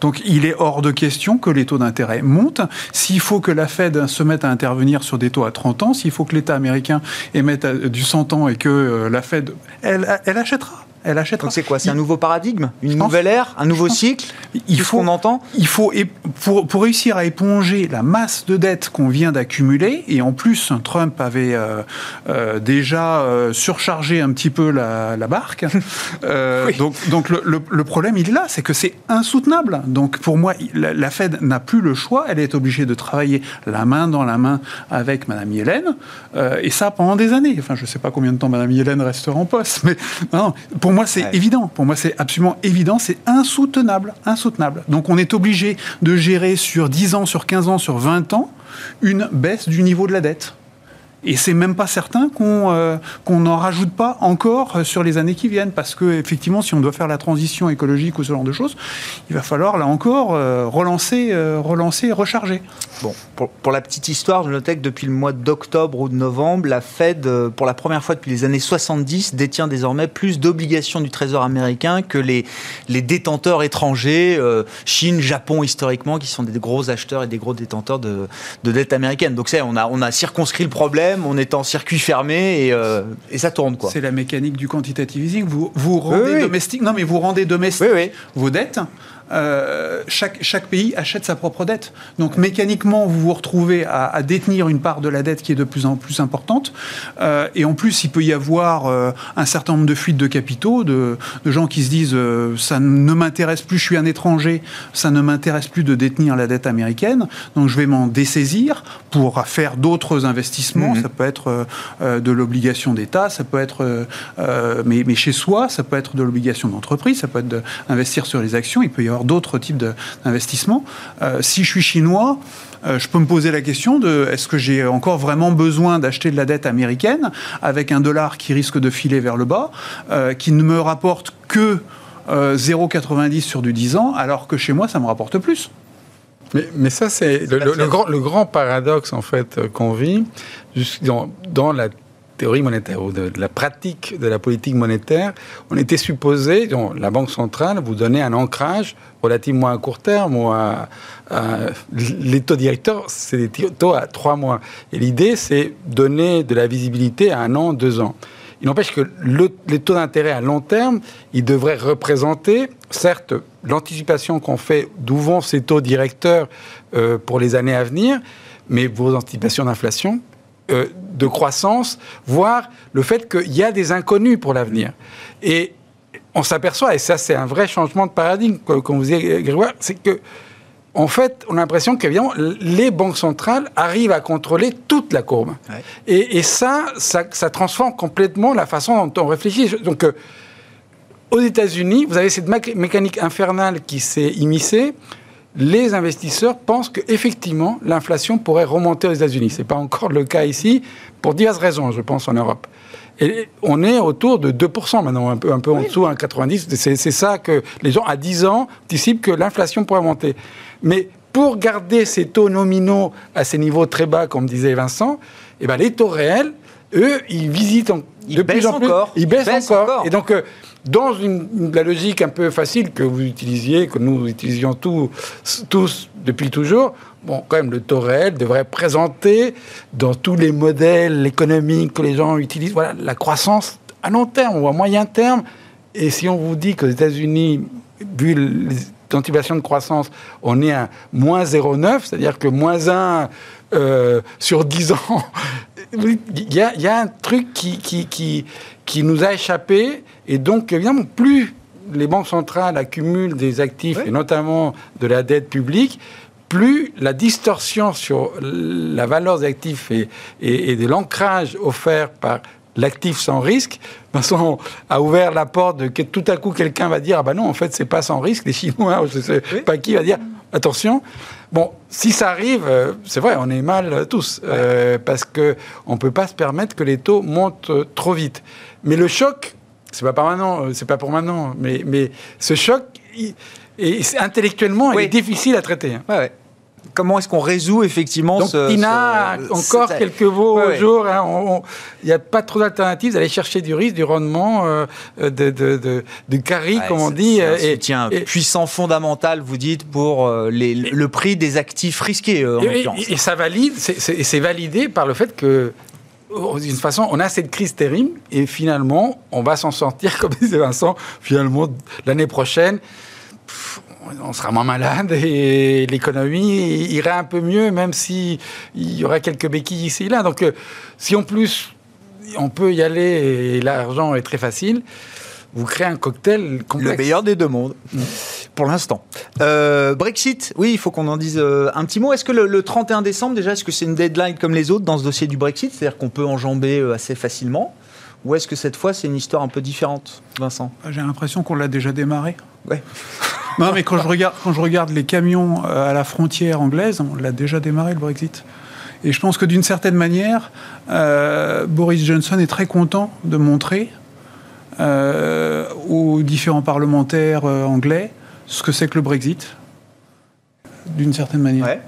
Donc il est hors de question que les taux d'intérêt montent. S'il faut que la Fed se mette à intervenir sur des taux à 30 ans, s'il faut que l'État américain émette du 100 ans et que euh, la Fed, elle, elle achètera elle achètera. Donc c'est quoi? C'est un nouveau paradigme? Une nouvelle ère? Un nouveau cycle? Il faut, on entend? Il faut, pour, pour, réussir à éponger la masse de dettes qu'on vient d'accumuler, et en plus, Trump avait euh, euh, déjà euh, surchargé un petit peu la, barque. Donc, donc le, le, problème, il est là, c'est que c'est insoutenable. Donc pour moi, la, Fed n'a plus le choix, elle est obligée de travailler la main dans la main avec Madame Yellen, et ça pendant des années. Enfin, je ne sais pas combien de temps Madame Yellen restera en poste, mais non, pour moi, c'est évident. Pour moi, c'est absolument évident. C'est insoutenable. Insoutenable. Donc, on est obligé de gérer sur 10 ans, sur 15 ans, sur 20 ans, une baisse du niveau de la dette. Et c'est même pas certain qu'on euh, qu'on n'en rajoute pas encore euh, sur les années qui viennent, parce que effectivement, si on doit faire la transition écologique ou ce genre de choses, il va falloir là encore euh, relancer, relancer, recharger. Bon, pour, la petite histoire, je notais que depuis le mois d'octobre ou de novembre, la Fed, pour la première fois depuis les années 70, détient désormais plus d'obligations du Trésor américain que les les détenteurs étrangers, Chine, Japon historiquement, qui sont des gros acheteurs et des gros détenteurs de, de dette américaine. Donc on a on a circonscrit le problème on est en circuit fermé et, euh, et ça tourne. quoi. C'est la mécanique du quantitative easing. Vous, vous rendez domestique, non mais vous rendez domestique vos dettes euh, chaque, chaque pays achète sa propre dette. Donc mécaniquement, vous vous retrouvez à, détenir une part de la dette qui est de plus en plus importante. Euh, et en plus, il peut y avoir euh, un certain nombre de fuites de capitaux, de, de gens qui se disent ça ne m'intéresse plus, je suis un étranger, ça ne m'intéresse plus de détenir la dette américaine, donc je vais m'en dessaisir pour faire d'autres investissements. Mmh. Ça peut être de l'obligation d'État, ça peut être, mais, mais, chez soi, ça peut être de l'obligation d'entreprise, ça peut être d'investir sur les actions, il peut y avoir d'autres types d'investissements. Euh, si je suis chinois, euh, je peux me poser la question de est-ce que j'ai encore vraiment besoin d'acheter de la dette américaine avec un dollar qui risque de filer vers le bas, euh, qui ne me rapporte que 0,90 sur du 10 ans, alors que chez moi, ça me rapporte plus. Mais, mais ça, c'est le, grand, le, grand, paradoxe, en fait, qu'on vit dans, dans la théorie monétaire ou de, la pratique de la politique monétaire, on était supposé, donc, la Banque centrale, vous donner un ancrage relativement à court terme ou à, les taux directeurs, c'est des taux à trois mois. Et l'idée, c'est donner de la visibilité à un an, deux ans. Il n'empêche que les taux d'intérêt à long terme, ils devraient représenter, certes, l'anticipation qu'on fait d'où vont ces taux directeurs euh, pour les années à venir, mais vos anticipations d'inflation, euh, de croissance, voire le fait qu'il y a des inconnus pour l'avenir. Et on s'aperçoit, et ça c'est un vrai changement de paradigme, comme vous dit Grégoire, c'est que en fait, on a l'impression que les banques centrales arrivent à contrôler toute la courbe. Et, ça, ça, transforme complètement la façon dont on réfléchit. Donc, euh, aux États-Unis, vous avez cette mécanique infernale qui s'est immiscée. Les investisseurs pensent qu'effectivement, l'inflation pourrait remonter aux États-Unis. Ce n'est pas encore le cas ici, pour diverses raisons, je pense, en Europe. Et on est autour de 2% maintenant, un peu, un peu en dessous, 1,90. C'est ça que les gens, à 10 ans, anticipent que l'inflation pourrait monter. Mais pour garder ces taux nominaux à ces niveaux très bas, comme disait Vincent, eh ben, les taux réels, eux, ils visitent de plus en plus. Ils baissent, encore. Et donc, euh, dans la logique un peu facile que vous utilisiez, que nous utilisions tous, depuis toujours, bon, quand même, le taux réel devrait présenter dans tous les modèles économiques que les gens utilisent, voilà, la croissance à long terme ou à moyen terme. Et si on vous dit qu'aux États-Unis, vu l'anticipation de croissance, on est à moins 0,9, c'est-à-dire que moins 1 euh, sur 10 ans, il y, a, un truc qui, qui, qui, qui, nous a échappé. Et donc, évidemment, plus les banques centrales accumulent des actifs, et notamment de la dette publique, plus la distorsion sur la valeur des actifs et, et, de l'ancrage offert par l'actif sans risque, Vincent a ouvert la porte de que tout à coup quelqu'un va dire ah ben non en fait c'est pas sans risque les Chinois je sais pas qui va dire. Attention. Bon si ça arrive euh, c'est vrai on est mal tous euh, parce que on peut pas se permettre que les taux montent trop vite. Mais le choc c'est pas maintenant euh, c'est pas pour maintenant mais mais ce choc et intellectuellement, il est difficile à traiter. Hein. Comment est-ce qu'on résout effectivement Donc, ce, Tina, encore quelques mots au jour. Hein, il n'y a pas trop d'alternatives. Aller chercher du risque, du rendement, euh, de, de, de, carry, comme on dit. Un et, puissant, fondamental, vous dites, pour euh, les, le prix des actifs risqués, euh, en et, et, ça valide, c'est validé par le fait que d'une façon, on a cette crise terrible et finalement, on va s'en sortir, comme disait Vincent, finalement, l'année prochaine on sera moins malade et l'économie irait un peu mieux, même s'il y aurait quelques béquilles ici et là. Donc, euh, si en plus on peut y aller et l'argent est très facile, vous créez un cocktail complexe. Le meilleur des deux mondes, mm. Pour l'instant. Euh, Brexit, oui, il faut qu'on en dise euh, un petit mot. Est-ce que le, 31 décembre, déjà, est-ce que c'est une deadline comme les autres dans ce dossier du Brexit C'est-à-dire qu'on peut enjamber assez facilement Ou est-ce que cette fois, c'est une histoire un peu différente, Vincent? J'ai l'impression qu'on l'a déjà démarré. Ouais. Non, mais quand je regarde, quand je regarde les camions euh, à la frontière anglaise, on l'a déjà démarré le Brexit. Et je pense que d'une certaine manière, euh, Boris Johnson est très content de montrer euh, aux différents parlementaires anglais ce que c'est que le Brexit, d'une certaine manière. Ouais.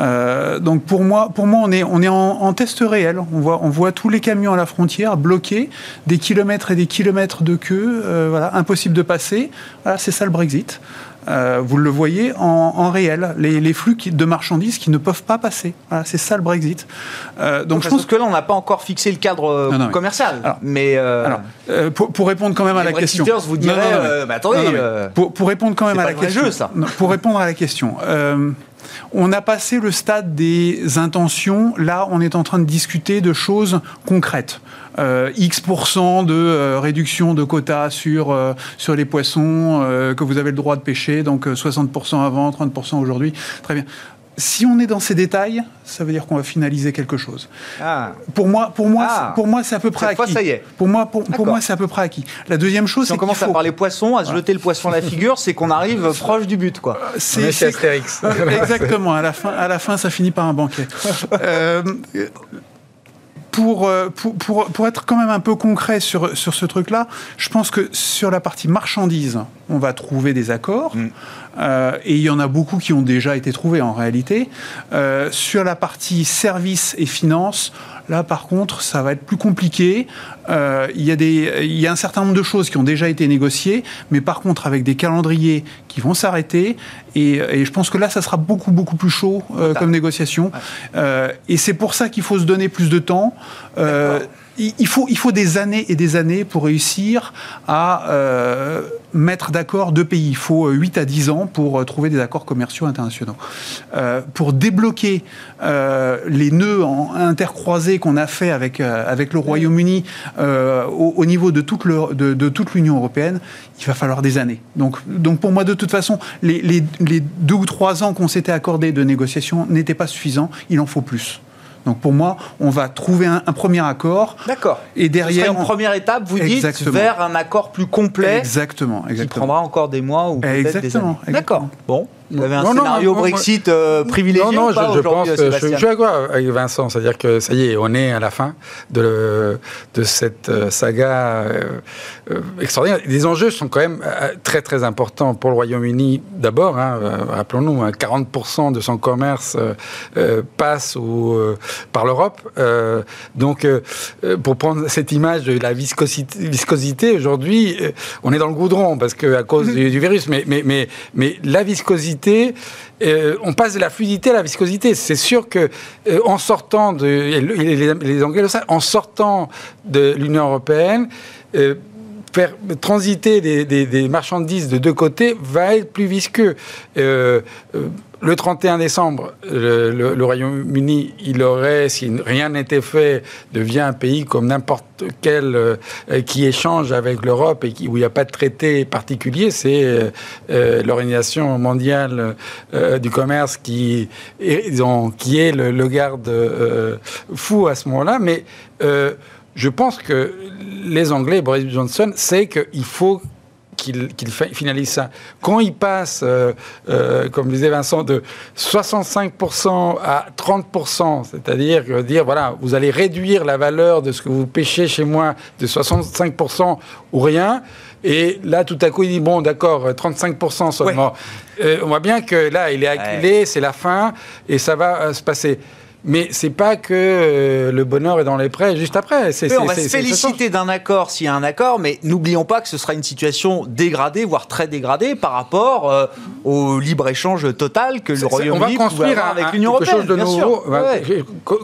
Euh, donc pour moi, pour moi, on est, on est en, test réel. On voit, on voit tous les camions à la frontière bloqués, des kilomètres et des kilomètres de queue, euh, voilà, impossible de passer. Voilà, c'est ça le Brexit. Euh, vous le voyez en, réel, les, flux de marchandises qui ne peuvent pas passer. Voilà, c'est ça le Brexit. donc je pense que là, on n'a pas encore fixé le cadre commercial. mais pour, répondre quand même à la question, vous direz, bah, attendez, pour, répondre quand même à la question, jeu, ça. pour répondre à la question. On a passé le stade des intentions. Là, on est en train de discuter de choses concrètes. Euh, X% de euh, réduction de quotas sur, euh, sur les poissons que vous avez le droit de pêcher, donc 60% avant, 30% aujourd'hui. Très bien si on est dans ces détails, ça veut dire qu'on va finaliser quelque chose. Ah. Pour moi, pour moi, ah. pour moi, c'est à peu près acquis. ça y est. Pour moi, pour, moi, c'est à peu près acquis. La deuxième chose, si on commence à parler poisson, à se jeter le poisson à la figure, c'est qu'on arrive proche du but, quoi. C'est Astérix. Exactement. À la fin, à la fin, ça finit par un banquet. euh, euh, pour, pour, pour, être quand même un peu concret sur, sur ce truc-là, je pense que sur la partie marchandise, on va trouver des accords. Mm. Euh, et il y en a beaucoup qui ont déjà été trouvés en réalité. Euh, sur la partie services et finances, Là, par contre, ça va être plus compliqué. Euh, il, y a des, il y a un certain nombre de choses qui ont déjà été négociées, mais par contre, avec des calendriers qui vont s'arrêter. Et, je pense que là, ça sera beaucoup, beaucoup plus chaud euh, comme négociation. Euh, et c'est pour ça qu'il faut se donner plus de temps. Il faut, il faut des années et des années pour réussir à euh, mettre d'accord deux pays. Il faut 8 à 10 ans pour trouver des accords commerciaux internationaux. pour débloquer les nœuds intercroisés qu'on a fait avec, avec le Royaume-Uni au, niveau de toute, de, l'Union européenne, il va falloir des années. Donc, donc pour moi, de toute façon, les, les, les deux ou trois ans qu'on s'était accordés de négociation n'étaient pas suffisants. Il en faut plus. Donc pour moi, on va trouver un, premier accord. D'accord. Et derrière, une première étape, vous dites, vers un accord plus complet. Exactement. exactement. Qui prendra encore des mois ou peut-être des années. D'accord. Bon. Vous avez un scénario Brexit euh, privilégié Non, non, ou pas je, pense, je, je, suis d'accord avec Vincent? C'est-à-dire que ça y est, on est à la fin de, de cette euh, saga euh, extraordinaire. Les enjeux sont quand même très, très importants pour le Royaume-Uni. D'abord, hein, rappelons-nous, 40% hein, de son commerce passe ou, par l'Europe. donc, pour prendre cette image de la viscosité, viscosité aujourd'hui, on est dans le goudron parce que à cause du, du virus. Mais, mais, mais, mais la viscosité euh, on passe de la fluidité à la viscosité. C'est sûr que euh, en sortant de en sortant de l'Union européenne. Euh, transiter des, marchandises de deux côtés va être plus visqueux le 31 décembre, le, Royaume-Uni, il aurait, si rien n'était fait, devient un pays comme n'importe quel euh, qui échange avec l'Europe et où il n'y a pas de traité particulier. C'est euh, euh, l'Organisation mondiale du commerce qui, qui est le, garde fou à ce moment-là. Mais je pense que les Anglais, Boris Johnson, sait qu'il faut qu'il finalise ça. Quand il passe, euh, euh, comme disait Vincent, de 65% à 30%, c'est-à-dire dire, voilà, vous allez réduire la valeur de ce que vous pêchez chez moi de 65% ou rien, et là, tout à coup, il dit, bon, d'accord, 35% seulement. Euh, on voit bien que là, il est acculé, c'est la fin, et ça va se passer. Mais c'est pas que euh, le bonheur est dans les prêts juste après. on va se féliciter d'un accord s'il y a un accord, mais n'oublions pas que ce sera une situation dégradée, voire très dégradée, par rapport euh, au libre échange total que le Royaume-Uni va construire avec l'Union européenne. Chose de nouveau,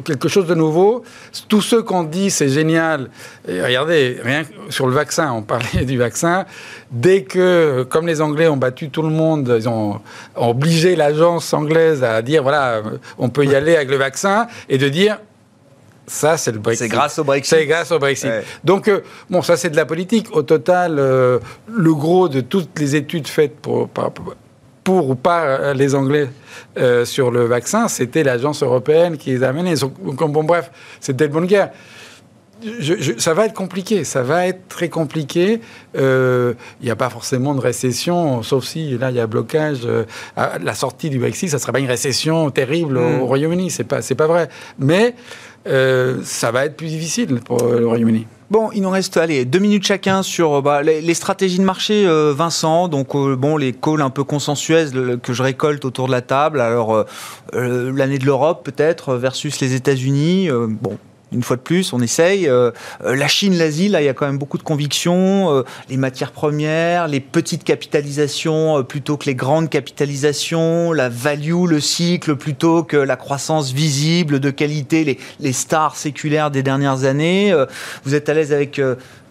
Quelque chose de nouveau. Tous ceux qui ont dit c'est génial. regardez, rien sur le vaccin, on parlait du vaccin. Dès que, comme les Anglais ont battu tout le monde, ils ont obligé l'agence anglaise à dire voilà, on peut y aller avec le vaccin et de dire ça, c'est le Brexit. C'est grâce au Brexit. C'est grâce au Brexit. Donc, euh, bon, ça, c'est de la politique. Au total, euh, le gros de toutes les études faites pour, pour ou par euh, les Anglais sur le vaccin, c'était l'agence européenne qui les a amenés. Donc, bon, bref, c'était de bonne guerre ça va être compliqué, ça va être très compliqué. Euh, il n'y a pas forcément de récession, sauf si là il y a blocage. Euh, à la sortie du Brexit, ça ne serait pas une récession terrible au hmm. Royaume-Uni, c'est pas c'est pas vrai. Mais euh, ça va être plus difficile pour le Royaume-Uni. Bon, il nous reste allez, deux minutes chacun sur bah, les, stratégies de marché, Vincent. Donc, bon, les calls un peu consensuels que je récolte autour de la table. Alors, l'année de l'Europe, peut-être, versus les États-Unis. bon, une fois de plus, on essaye. Euh, euh, la Chine, l'Asie, là, il y a quand même beaucoup de convictions. Euh, les matières premières, les petites capitalisations plutôt que les grandes capitalisations, la value, le cycle plutôt que la croissance visible, de qualité, les, stars séculaires des dernières années. vous êtes à l'aise avec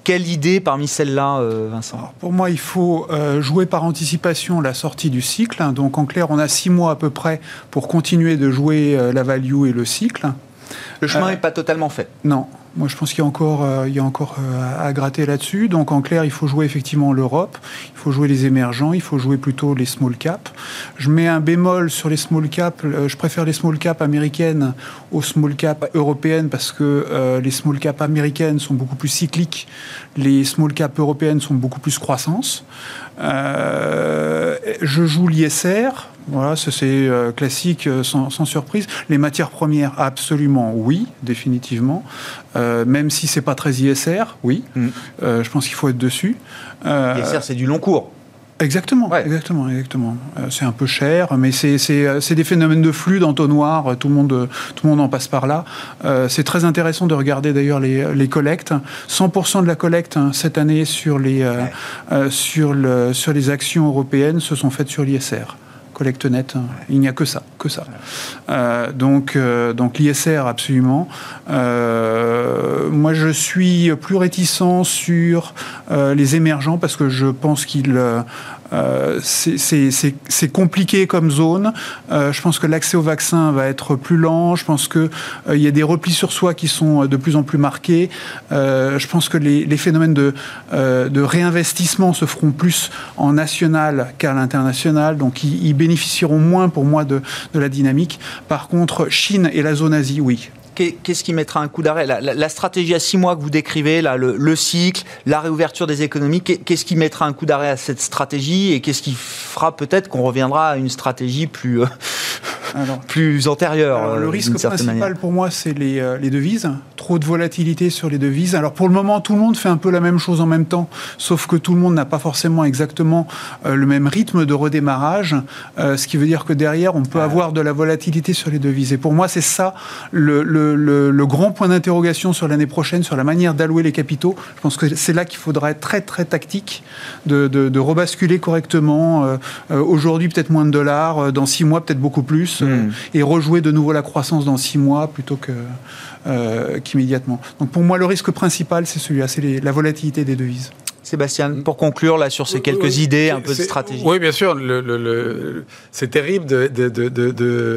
quelle idée parmi celles-là, Vincent? Pour moi, il faut jouer par anticipation la sortie du cycle. Donc, en clair, on a six mois à peu près pour continuer de jouer la value et le cycle. Le chemin n'est pas totalement fait. Non. Moi, je pense qu'il y a encore, euh, il y a encore euh, à gratter là-dessus. Donc, en clair, il faut jouer effectivement l'Europe, il faut jouer les émergents, il faut jouer plutôt les small caps. Je mets un bémol sur les small caps. Euh, je préfère les small caps américaines aux small caps européennes parce que les small caps américaines sont beaucoup plus cycliques, les small caps européennes sont beaucoup plus croissance. je joue l'ISR. Voilà, c'est euh, classique, euh, sans, surprise. Les matières premières, absolument oui, définitivement. Euh, même si c'est pas très ISR, oui. Mm. je pense qu'il faut être dessus. ISR, c'est du long cours. Exactement, exactement, exactement. c'est un peu cher, mais c'est des phénomènes de flux d'entonnoir. Tout le monde, tout le monde en passe par là. c'est très intéressant de regarder d'ailleurs les, les, collectes. 100% de la collecte hein, cette année sur les sur le, sur les actions européennes se sont faites sur l'ISR. Collecte nette. Il n'y a que ça, que ça. Euh, donc, euh, donc l'ISR, absolument. Euh, moi, je suis plus réticent sur les émergents parce que je pense qu'ils euh, c'est compliqué comme zone. Euh, je pense que l'accès au vaccin va être plus lent. Je pense qu'il euh, y a des replis sur soi qui sont de plus en plus marqués. je pense que les, phénomènes de, réinvestissement se feront plus en national qu'à l'international. Donc, ils, bénéficieront moins pour moi de la dynamique. Par contre, Chine et la zone Asie, oui qu'est-ce qui mettra un coup d'arrêt? La, stratégie à six mois que vous décrivez, là, le, cycle, la réouverture des économies, qu'est-ce qui mettra un coup d'arrêt à cette stratégie? Et qu'est-ce qui fera peut-être qu'on reviendra à une stratégie plus, euh, plus antérieure Le euh, risque principal pour moi, c'est les, euh, les, devises. Trop de volatilité sur les devises. Alors pour le moment, tout le monde fait un peu la même chose en même temps, sauf que tout le monde n'a pas forcément exactement le même rythme de redémarrage, ce qui veut dire que derrière, on peut avoir de la volatilité sur les devises. Et pour moi, c'est ça le le, grand point d'interrogation sur l'année prochaine, sur la manière d'allouer les capitaux. Je pense que c'est là qu'il faudra être très très tactique, de, rebasculer correctement. Euh, euh, aujourd'hui, peut-être moins de dollars, euh, dans six mois, peut-être beaucoup plus, hmm. et rejouer de nouveau la croissance dans six mois plutôt que qu'immédiatement. Donc pour moi, le risque principal, c'est celui-là, c'est la volatilité des devises. Sébastien, pour conclure là sur ces quelques idées, un peu de stratégie. Oui, bien sûr. Le, c'est terrible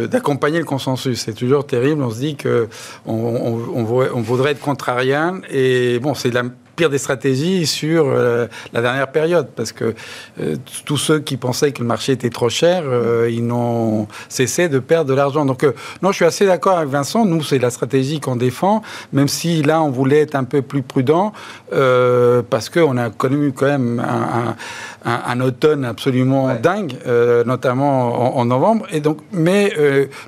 d'accompagner le consensus. C'est toujours terrible. On se dit que on, on voudrait être contrarian et bon, c'est la pire des stratégies sur euh, la dernière période, parce que euh, tous ceux qui pensaient que le marché était trop cher, euh, ils n'ont cessé de perdre de l'argent. Donc, non, je suis assez d'accord avec Vincent. Nous, c'est la stratégie qu'on défend, même si là, on voulait être un peu plus prudent, parce qu'on a connu quand même un, automne absolument dingue, notamment en, novembre. Et donc, mais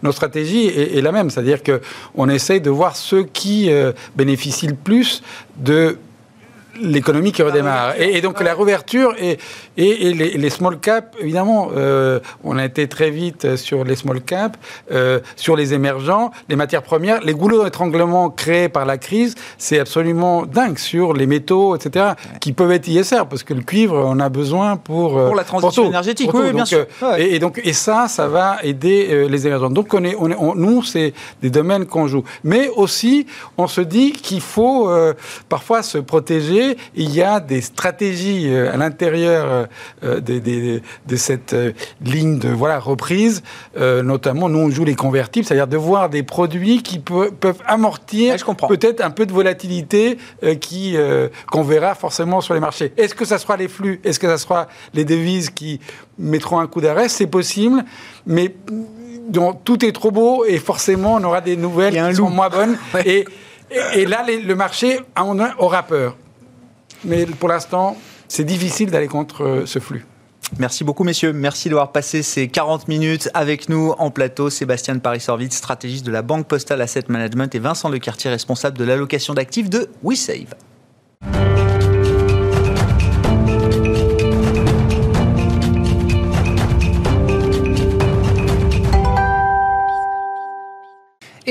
notre stratégie est, est, la même, c'est-à-dire que on essaye de voir ceux qui bénéficient le plus de l'économie qui redémarre. Et, donc la réouverture et, et, les, small caps, évidemment, euh, on a été très vite sur les small caps, euh, sur les émergents, les matières premières, les goulots d'étranglement créés par la crise, c'est absolument dingue sur les métaux, etc., qui peuvent être ISR, parce que le cuivre, on a besoin pour... Euh, pour la transition énergétique, oui, bien sûr. Et, donc, et ça, ça va aider les émergents. Donc on est, on est nous, c'est des domaines qu'on joue. Mais aussi, on se dit qu'il faut parfois se protéger il y a des stratégies euh, à l'intérieur euh, de, cette euh, ligne de voilà, reprise. notamment, nous, on joue les convertibles, c'est-à-dire de voir des produits qui peuvent amortir peut-être un peu de volatilité qui qu'on verra forcément sur les marchés. Est-ce que ça sera les flux? Est-ce que ça sera les devises qui mettront un coup d'arrêt? C'est possible, mais donc, tout est trop beau et forcément on aura des nouvelles qui sont moins bonnes. et, et, là, le marché aura peur. Mais pour l'instant, c'est difficile d'aller contre euh, ce flux. Merci beaucoup, messieurs. Merci d'avoir passé ces 40 minutes avec nous en plateau. Sébastien de Paris-Sorvitz, stratégiste de la Banque Postale Asset Management, et Vincent Lecartier, responsable de l'allocation d'actifs de WeSave.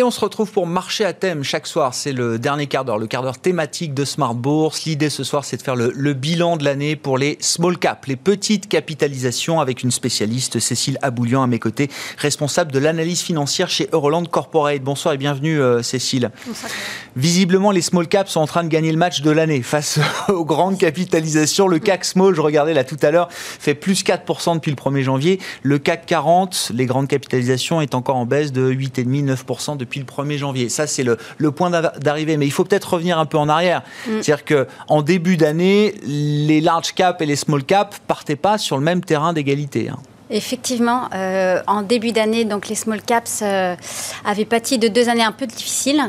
On se retrouve pour marcher à thème chaque soir. C'est le dernier quart d'heure, le quart d'heure thématique de Smart Bourse. L'idée ce soir, c'est de faire le, bilan de l'année pour les small caps, les petites capitalisations, avec une spécialiste, Cécile Aboulian, à mes côtés, responsable de l'analyse financière chez Euroland Corporate. Bonsoir et bienvenue, euh, Cécile. Bonsoir. Visiblement, les small caps sont en train de gagner le match de l'année face aux grandes capitalisations. Le CAC Small, je regardais là tout à l'heure, fait plus 4% depuis le 1er janvier. Le CAC 40, les grandes capitalisations, est encore en baisse de 8,5-9% depuis depuis le 1er janvier. Ça, c'est le, le, point d'arrivée. Mais il faut peut-être revenir un peu en arrière. Mm. C'est-à-dire qu'en début d'année, les large cap et les small cap partaient pas sur le même terrain d'égalité. Hein. Effectivement, euh, en début d'année, donc les small caps euh, avaient pâti de deux années un peu difficiles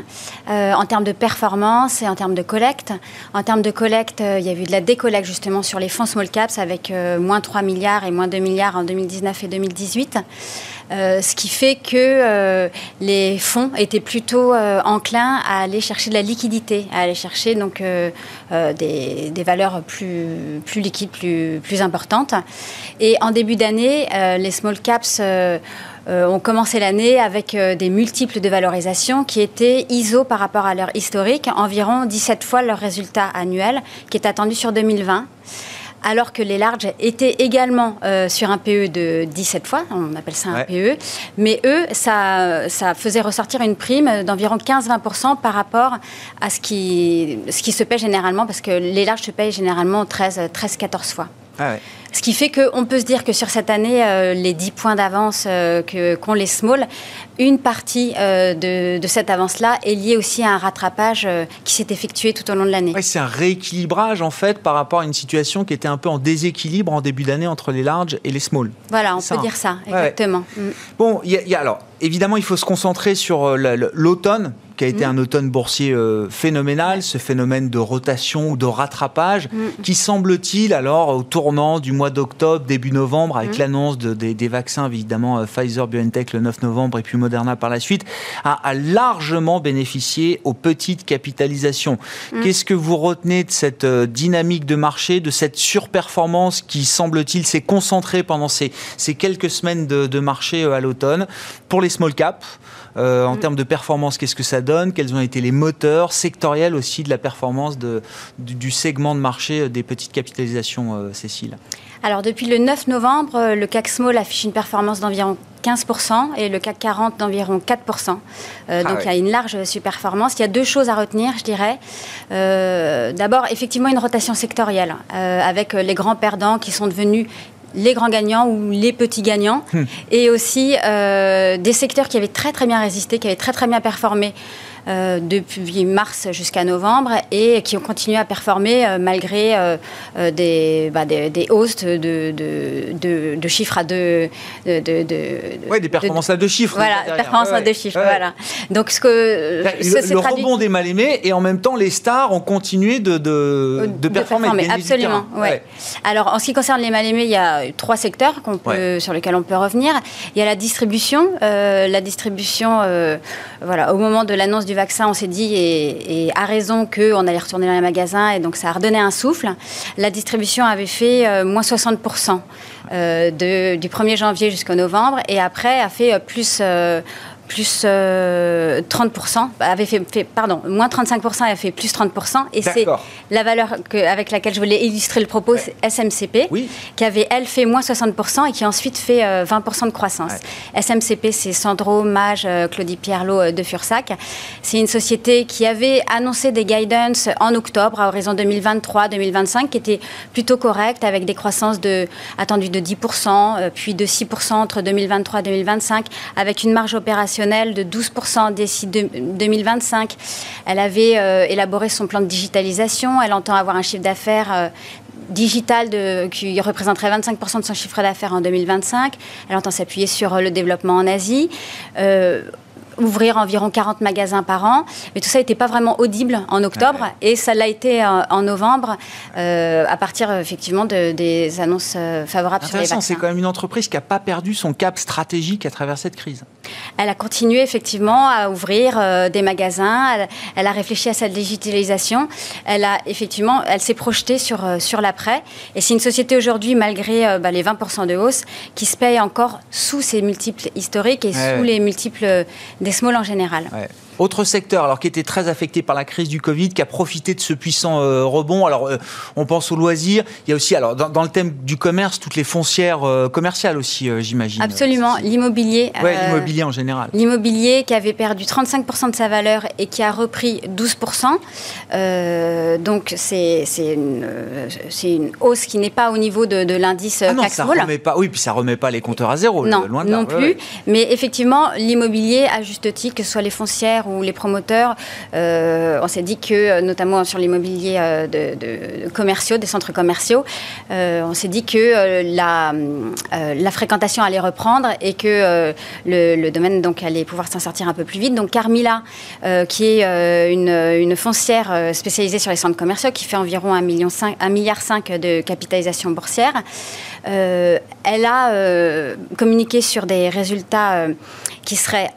euh, en termes de performance et en termes de collecte. En termes de collecte, il y a eu de la décollecte justement sur les fonds small caps avec moins 3 milliards et moins 2 milliards en 2019 et 2018. Euh, ce qui fait que euh, les fonds étaient plutôt euh, enclins à aller chercher de la liquidité, à aller chercher donc des, valeurs plus, plus liquides, plus, plus importantes. Et en début d'année, les small caps ont commencé l'année avec des multiples de valorisation qui étaient ISO par rapport à leur historique, environ 17 fois leur résultat annuel qui est attendu sur 2020. Alors que les larges étaient également euh, sur un PE de 17 fois, on appelle ça un PE, mais eux, ça, ça faisait ressortir une prime d'environ 15-20% par rapport à ce qui, ce qui se paie généralement, parce que les larges se payent généralement 13-14 fois. Ah ce qui fait qu'on peut se dire que sur cette année, euh, les 10 points d'avance euh, qu'ont les small, une partie euh, de, cette avance-là est liée aussi à un rattrapage qui s'est effectué tout au long de l'année. c'est un rééquilibrage en fait par rapport à une situation qui était un peu en déséquilibre en début d'année entre les larges et les small. Voilà, on peut dire ça, exactement. Mm. Bon, y, a alors évidemment, il faut se concentrer sur l'automne qui a été mm. un automne boursier phénoménal, ce phénomène de rotation ou de rattrapage, mm. qui semble-t-il, alors, au tournant du mois d'octobre, début novembre, avec mmh. l'annonce des, vaccins, évidemment, euh, Pfizer, BioNTech le 9 novembre et puis Moderna par la suite, a, largement bénéficié aux petites capitalisations. Qu'est-ce que vous retenez de cette euh, dynamique de marché, de cette surperformance qui, semble-t-il, s'est concentrée pendant ces, quelques semaines de, marché euh, à l'automne pour les small caps en mmh. termes de performance, qu'est-ce que ça donne? Quels ont été les moteurs sectoriels aussi de la performance de, du, segment de marché des petites capitalisations, Cécile? Alors depuis le 9 novembre, euh, le CAC Small affiche une performance d'environ 15% et le CAC 40 d'environ 4%. Euh, ah donc il y a une large performance. Il y a deux choses à retenir, je dirais. Euh, d'abord, effectivement, une rotation sectorielle avec les grands perdants qui sont devenus les grands gagnants ou les petits gagnants, hmm. et aussi des secteurs qui avaient très très bien résisté, qui avaient très très bien performé euh, depuis mars jusqu'à novembre et qui ont continué à performer euh, malgré euh, des, bah, des, des, hausses de, de, de, chiffres à deux. Oui, des performances à deux chiffres. Voilà, performances à deux chiffres, voilà. Donc, ce que. Le, le rebond des mal aimés et en même temps, les stars ont continué de, de, performer. absolument, ouais. Alors, en ce qui concerne les mal aimés, il y a trois secteurs peut, sur lesquels on peut revenir. Il y a la distribution. la distribution, voilà, au moment de l'annonce du vaccin, on s'est dit, et, à raison, qu'on allait retourner dans les magasins, et donc ça a redonné un souffle. La distribution avait fait euh, moins 60% euh, du 1er janvier jusqu'au novembre, et après a fait euh, plus plus 30%, euh, avait fait, pardon, moins 35% et a fait plus 30%. Et c'est la valeur que, avec laquelle je voulais illustrer le propos, SMCP, qui avait, elle, fait moins 60% et qui a ensuite fait 20% euh, de croissance. SMCP, c'est Sandro, Mage, euh, Claudie Pierlot de Fursac. C'est une société qui avait annoncé des guidance en octobre, à horizon 2023-2025, qui était plutôt correcte, avec des croissances de, attendues de 10%, puis de 6% entre 2023 et 2025, avec une marge opérationnelle de 12% d'ici 2025. Elle avait euh, élaboré son plan de digitalisation. Elle entend avoir un chiffre d'affaires euh, digital qui représenterait 25% de son chiffre d'affaires en 2025. Elle entend s'appuyer sur euh, le développement en Asie ouvrir environ 40 magasins par an. Mais tout ça n'était pas vraiment audible en octobre et ça l'a été euh, en, novembre euh, à partir effectivement de, des annonces euh, favorables sur les vaccins. C'est quand même une entreprise qui n'a pas perdu son cap stratégique à travers cette crise. Elle a continué effectivement à ouvrir des magasins. Elle, a réfléchi à sa digitalisation. Elle a effectivement, elle s'est projetée sur sur l'après. Et c'est une société aujourd'hui, malgré bah, les 20% de hausse, qui se paye encore sous ses multiples historiques et sous les multiples des small en général. Autre secteur, alors qui était très affecté par la crise du Covid, qui a profité de ce puissant euh, rebond. Alors, euh, on pense aux loisirs. Il y a aussi, alors, dans, le thème du commerce, toutes les foncières euh, commerciales aussi, j'imagine. Absolument. L'immobilier. Oui, l'immobilier en général. L'immobilier qui avait perdu 35% de sa valeur et qui a repris 12%. donc, c'est une, une, hausse qui n'est pas au niveau de, l'indice ah non, ça remet pas. Oui, puis ça remet pas les compteurs à zéro. Non, loin non plus. Mais effectivement, l'immobilier, à juste titre, que ce soit les foncières les promoteurs, euh, on s'est dit que, euh, notamment sur l'immobilier euh, de, commerciaux, des centres commerciaux, on s'est dit que la, fréquentation allait reprendre et que le, domaine donc allait pouvoir s'en sortir un peu plus vite. Donc Carmila, qui est une, foncière spécialisée sur les centres commerciaux, qui fait environ 1,5 million, 1 milliard de capitalisation boursière, elle a communiqué sur des résultats qui seraient,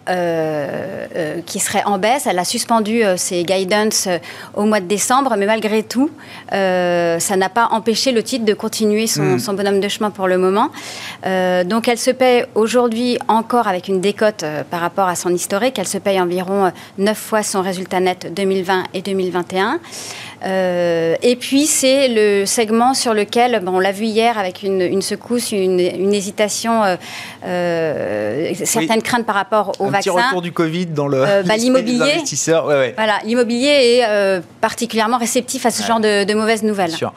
qui seraient en baisse. Elle a suspendu ses guidance au mois de décembre, mais malgré tout, ça n'a pas empêché le titre de continuer son, hmm. son bonhomme de chemin pour le moment. donc elle se paie aujourd'hui encore avec une décote par rapport à son historique. Elle se paye environ 9 fois son résultat net 2020 et 2021. Euh, et puis, c'est le segment sur lequel, bon, on l'a vu hier avec une, secousse, une, hésitation, euh, euh, certaines craintes par rapport au Un vaccin. Petit retour du Covid dans le bah, l'immobilier. Voilà, l'immobilier est particulièrement réceptif à ce genre de, de mauvaises nouvelles. Sûr.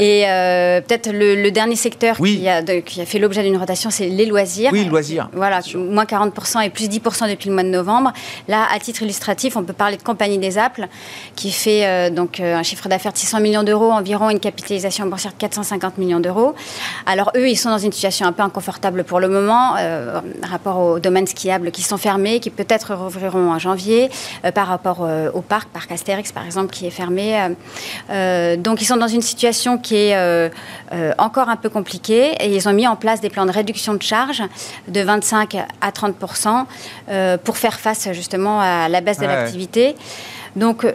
Et euh, peut-être le, dernier secteur qui, a, qui, a, fait l'objet d'une rotation, c'est les loisirs. Oui, loisirs. Voilà, moins 40% et plus 10% depuis le mois de novembre. Là, à titre illustratif, on peut parler de Compagnie des Apples, qui fait euh, donc euh, un chiffre d'affaires de 600 millions d'euros, environ une capitalisation boursière de 450 millions d'euros. Alors eux, ils sont dans une situation un peu inconfortable pour le moment, rapport aux domaines skiables qui sont fermés, qui peut-être rouvriront en janvier, par rapport au parc, parc Astérix par exemple, qui est fermé. donc ils sont dans une situation qui est euh, euh, encore un peu compliqué. Et ils ont mis en place des plans de réduction de charges de 25 à 30% euh, pour faire face justement à la baisse de l'activité. Donc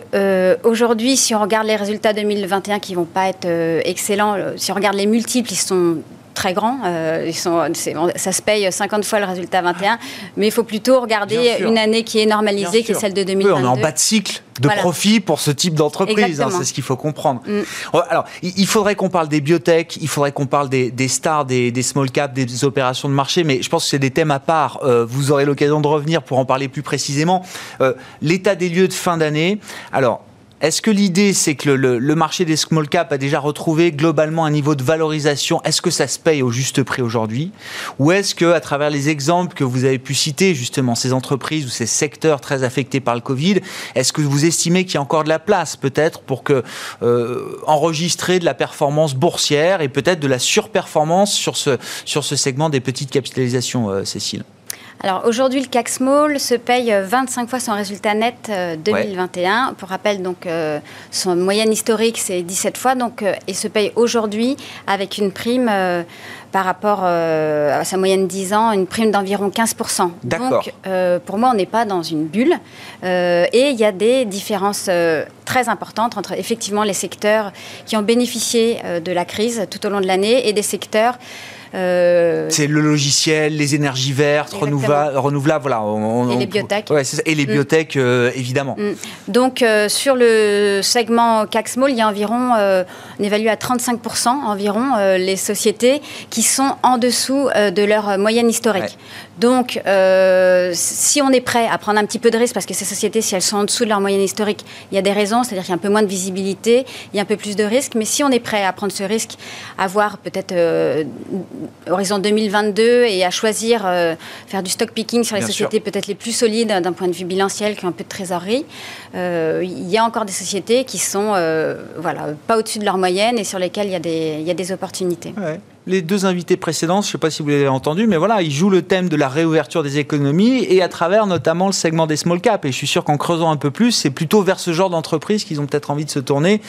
aujourd'hui, si on regarde les résultats 2021 qui vont pas être excellents, si on regarde les multiples, ils sont très grands. Euh, ils sont, ça se paye 50 fois le résultat 21, mais il faut plutôt regarder une année qui est normalisée, qui est celle de 2022. on est en bas de cycle de profit pour ce type d'entreprise, hein, c'est ce qu'il faut comprendre. Mm. Alors, il faudrait qu'on parle des biotech, il faudrait qu'on parle des, stars, des, small caps, des opérations de marché, mais je pense que c'est des thèmes à part. Euh, vous aurez l'occasion de revenir pour en parler plus précisément. Euh, l'état des lieux de fin d'année. Alors, est-ce que l'idée, c'est que le, marché des small caps a déjà retrouvé globalement un niveau de valorisation? Est-ce que ça se paye au juste prix aujourd'hui? Ou est-ce que, à travers les exemples que vous avez pu citer, justement, ces entreprises ou ces secteurs très affectés par le Covid, est-ce que vous estimez qu'il y a encore de la place, peut-être, pour euh, enregistrer de la performance boursière et peut-être de la surperformance sur ce, sur ce segment des petites capitalisations, euh, Cécile? Alors aujourd'hui, le CAC Small se paye 25 fois son résultat net 2021. Euh, Pour rappel, donc euh, son moyenne historique c'est 17 fois, donc euh, il se paye aujourd'hui avec une prime par rapport à sa moyenne 10 ans, une prime d'environ 15%. Donc pour moi, on n'est pas dans une bulle et il y a des différences très importantes entre effectivement les secteurs qui ont bénéficié de la crise tout au long de l'année et des secteurs euh, c'est le logiciel, les énergies vertes, renouvelables, renouvelables voilà. et les biotech. et les mm. biotech, euh, évidemment. Mm. Donc, euh, sur le segment CAC Small, il y a environ, on évalue à 35% environ les sociétés qui sont en dessous de leur moyenne historique. Donc, si on est prêt à prendre un petit peu de risque, parce que ces sociétés, si elles sont en dessous de leur moyenne historique, il y a des raisons, c'est-à-dire qu'il y a un peu moins de visibilité, il y a un peu plus de risque, mais si on est prêt à prendre ce risque, à voir peut-être horizon 2022 et à choisir euh, faire du stock picking sur les sociétés peut-être les plus solides d'un point de vue bilanciel qui ont un peu de trésorerie. Euh, il y a encore des sociétés qui sont euh, voilà, pas au-dessus de leur moyenne et sur lesquelles il y a des, il y a des opportunités. Les deux invités précédents, je ne sais pas si vous l'avez entendu, mais voilà, ils jouent le thème de la réouverture des économies et à travers notamment le segment des small caps. Et je suis sûr qu'en creusant un peu plus, c'est plutôt vers ce genre d'entreprise qu'ils ont peut-être envie de se tourner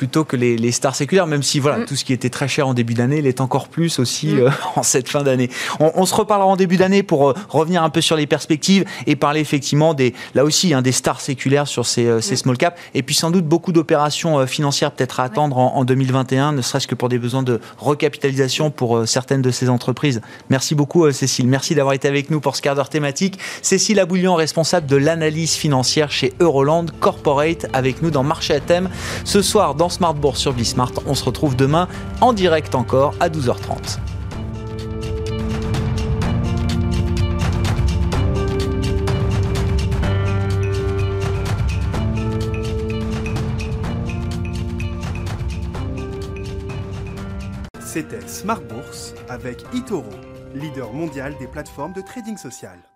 plutôt que les, stars séculaires, même si voilà, mm. tout ce qui était très cher en début d'année l'est encore plus aussi mm. euh, en cette fin d'année. On, se reparlera en début d'année pour euh, revenir un peu sur les perspectives et parler effectivement des, là aussi, hein, des stars séculaires sur ces, euh, ces mm. small caps. Et puis sans doute beaucoup d'opérations financières peut-être à attendre en, 2021, ne serait-ce que pour des besoins de recapitalisation pour certaines de ces entreprises. Merci beaucoup Cécile. Merci d'avoir été avec nous pour ce quart d'heure thématique. Cécile Aboulion, responsable de l'analyse financière chez Euroland Corporate, avec nous dans Marché à thème. Ce soir, dans Smart Bourse sur Bismart. On se retrouve demain en direct encore à 12h30. C'était Smart Bourse avec Itoro, leader mondial des plateformes de trading social.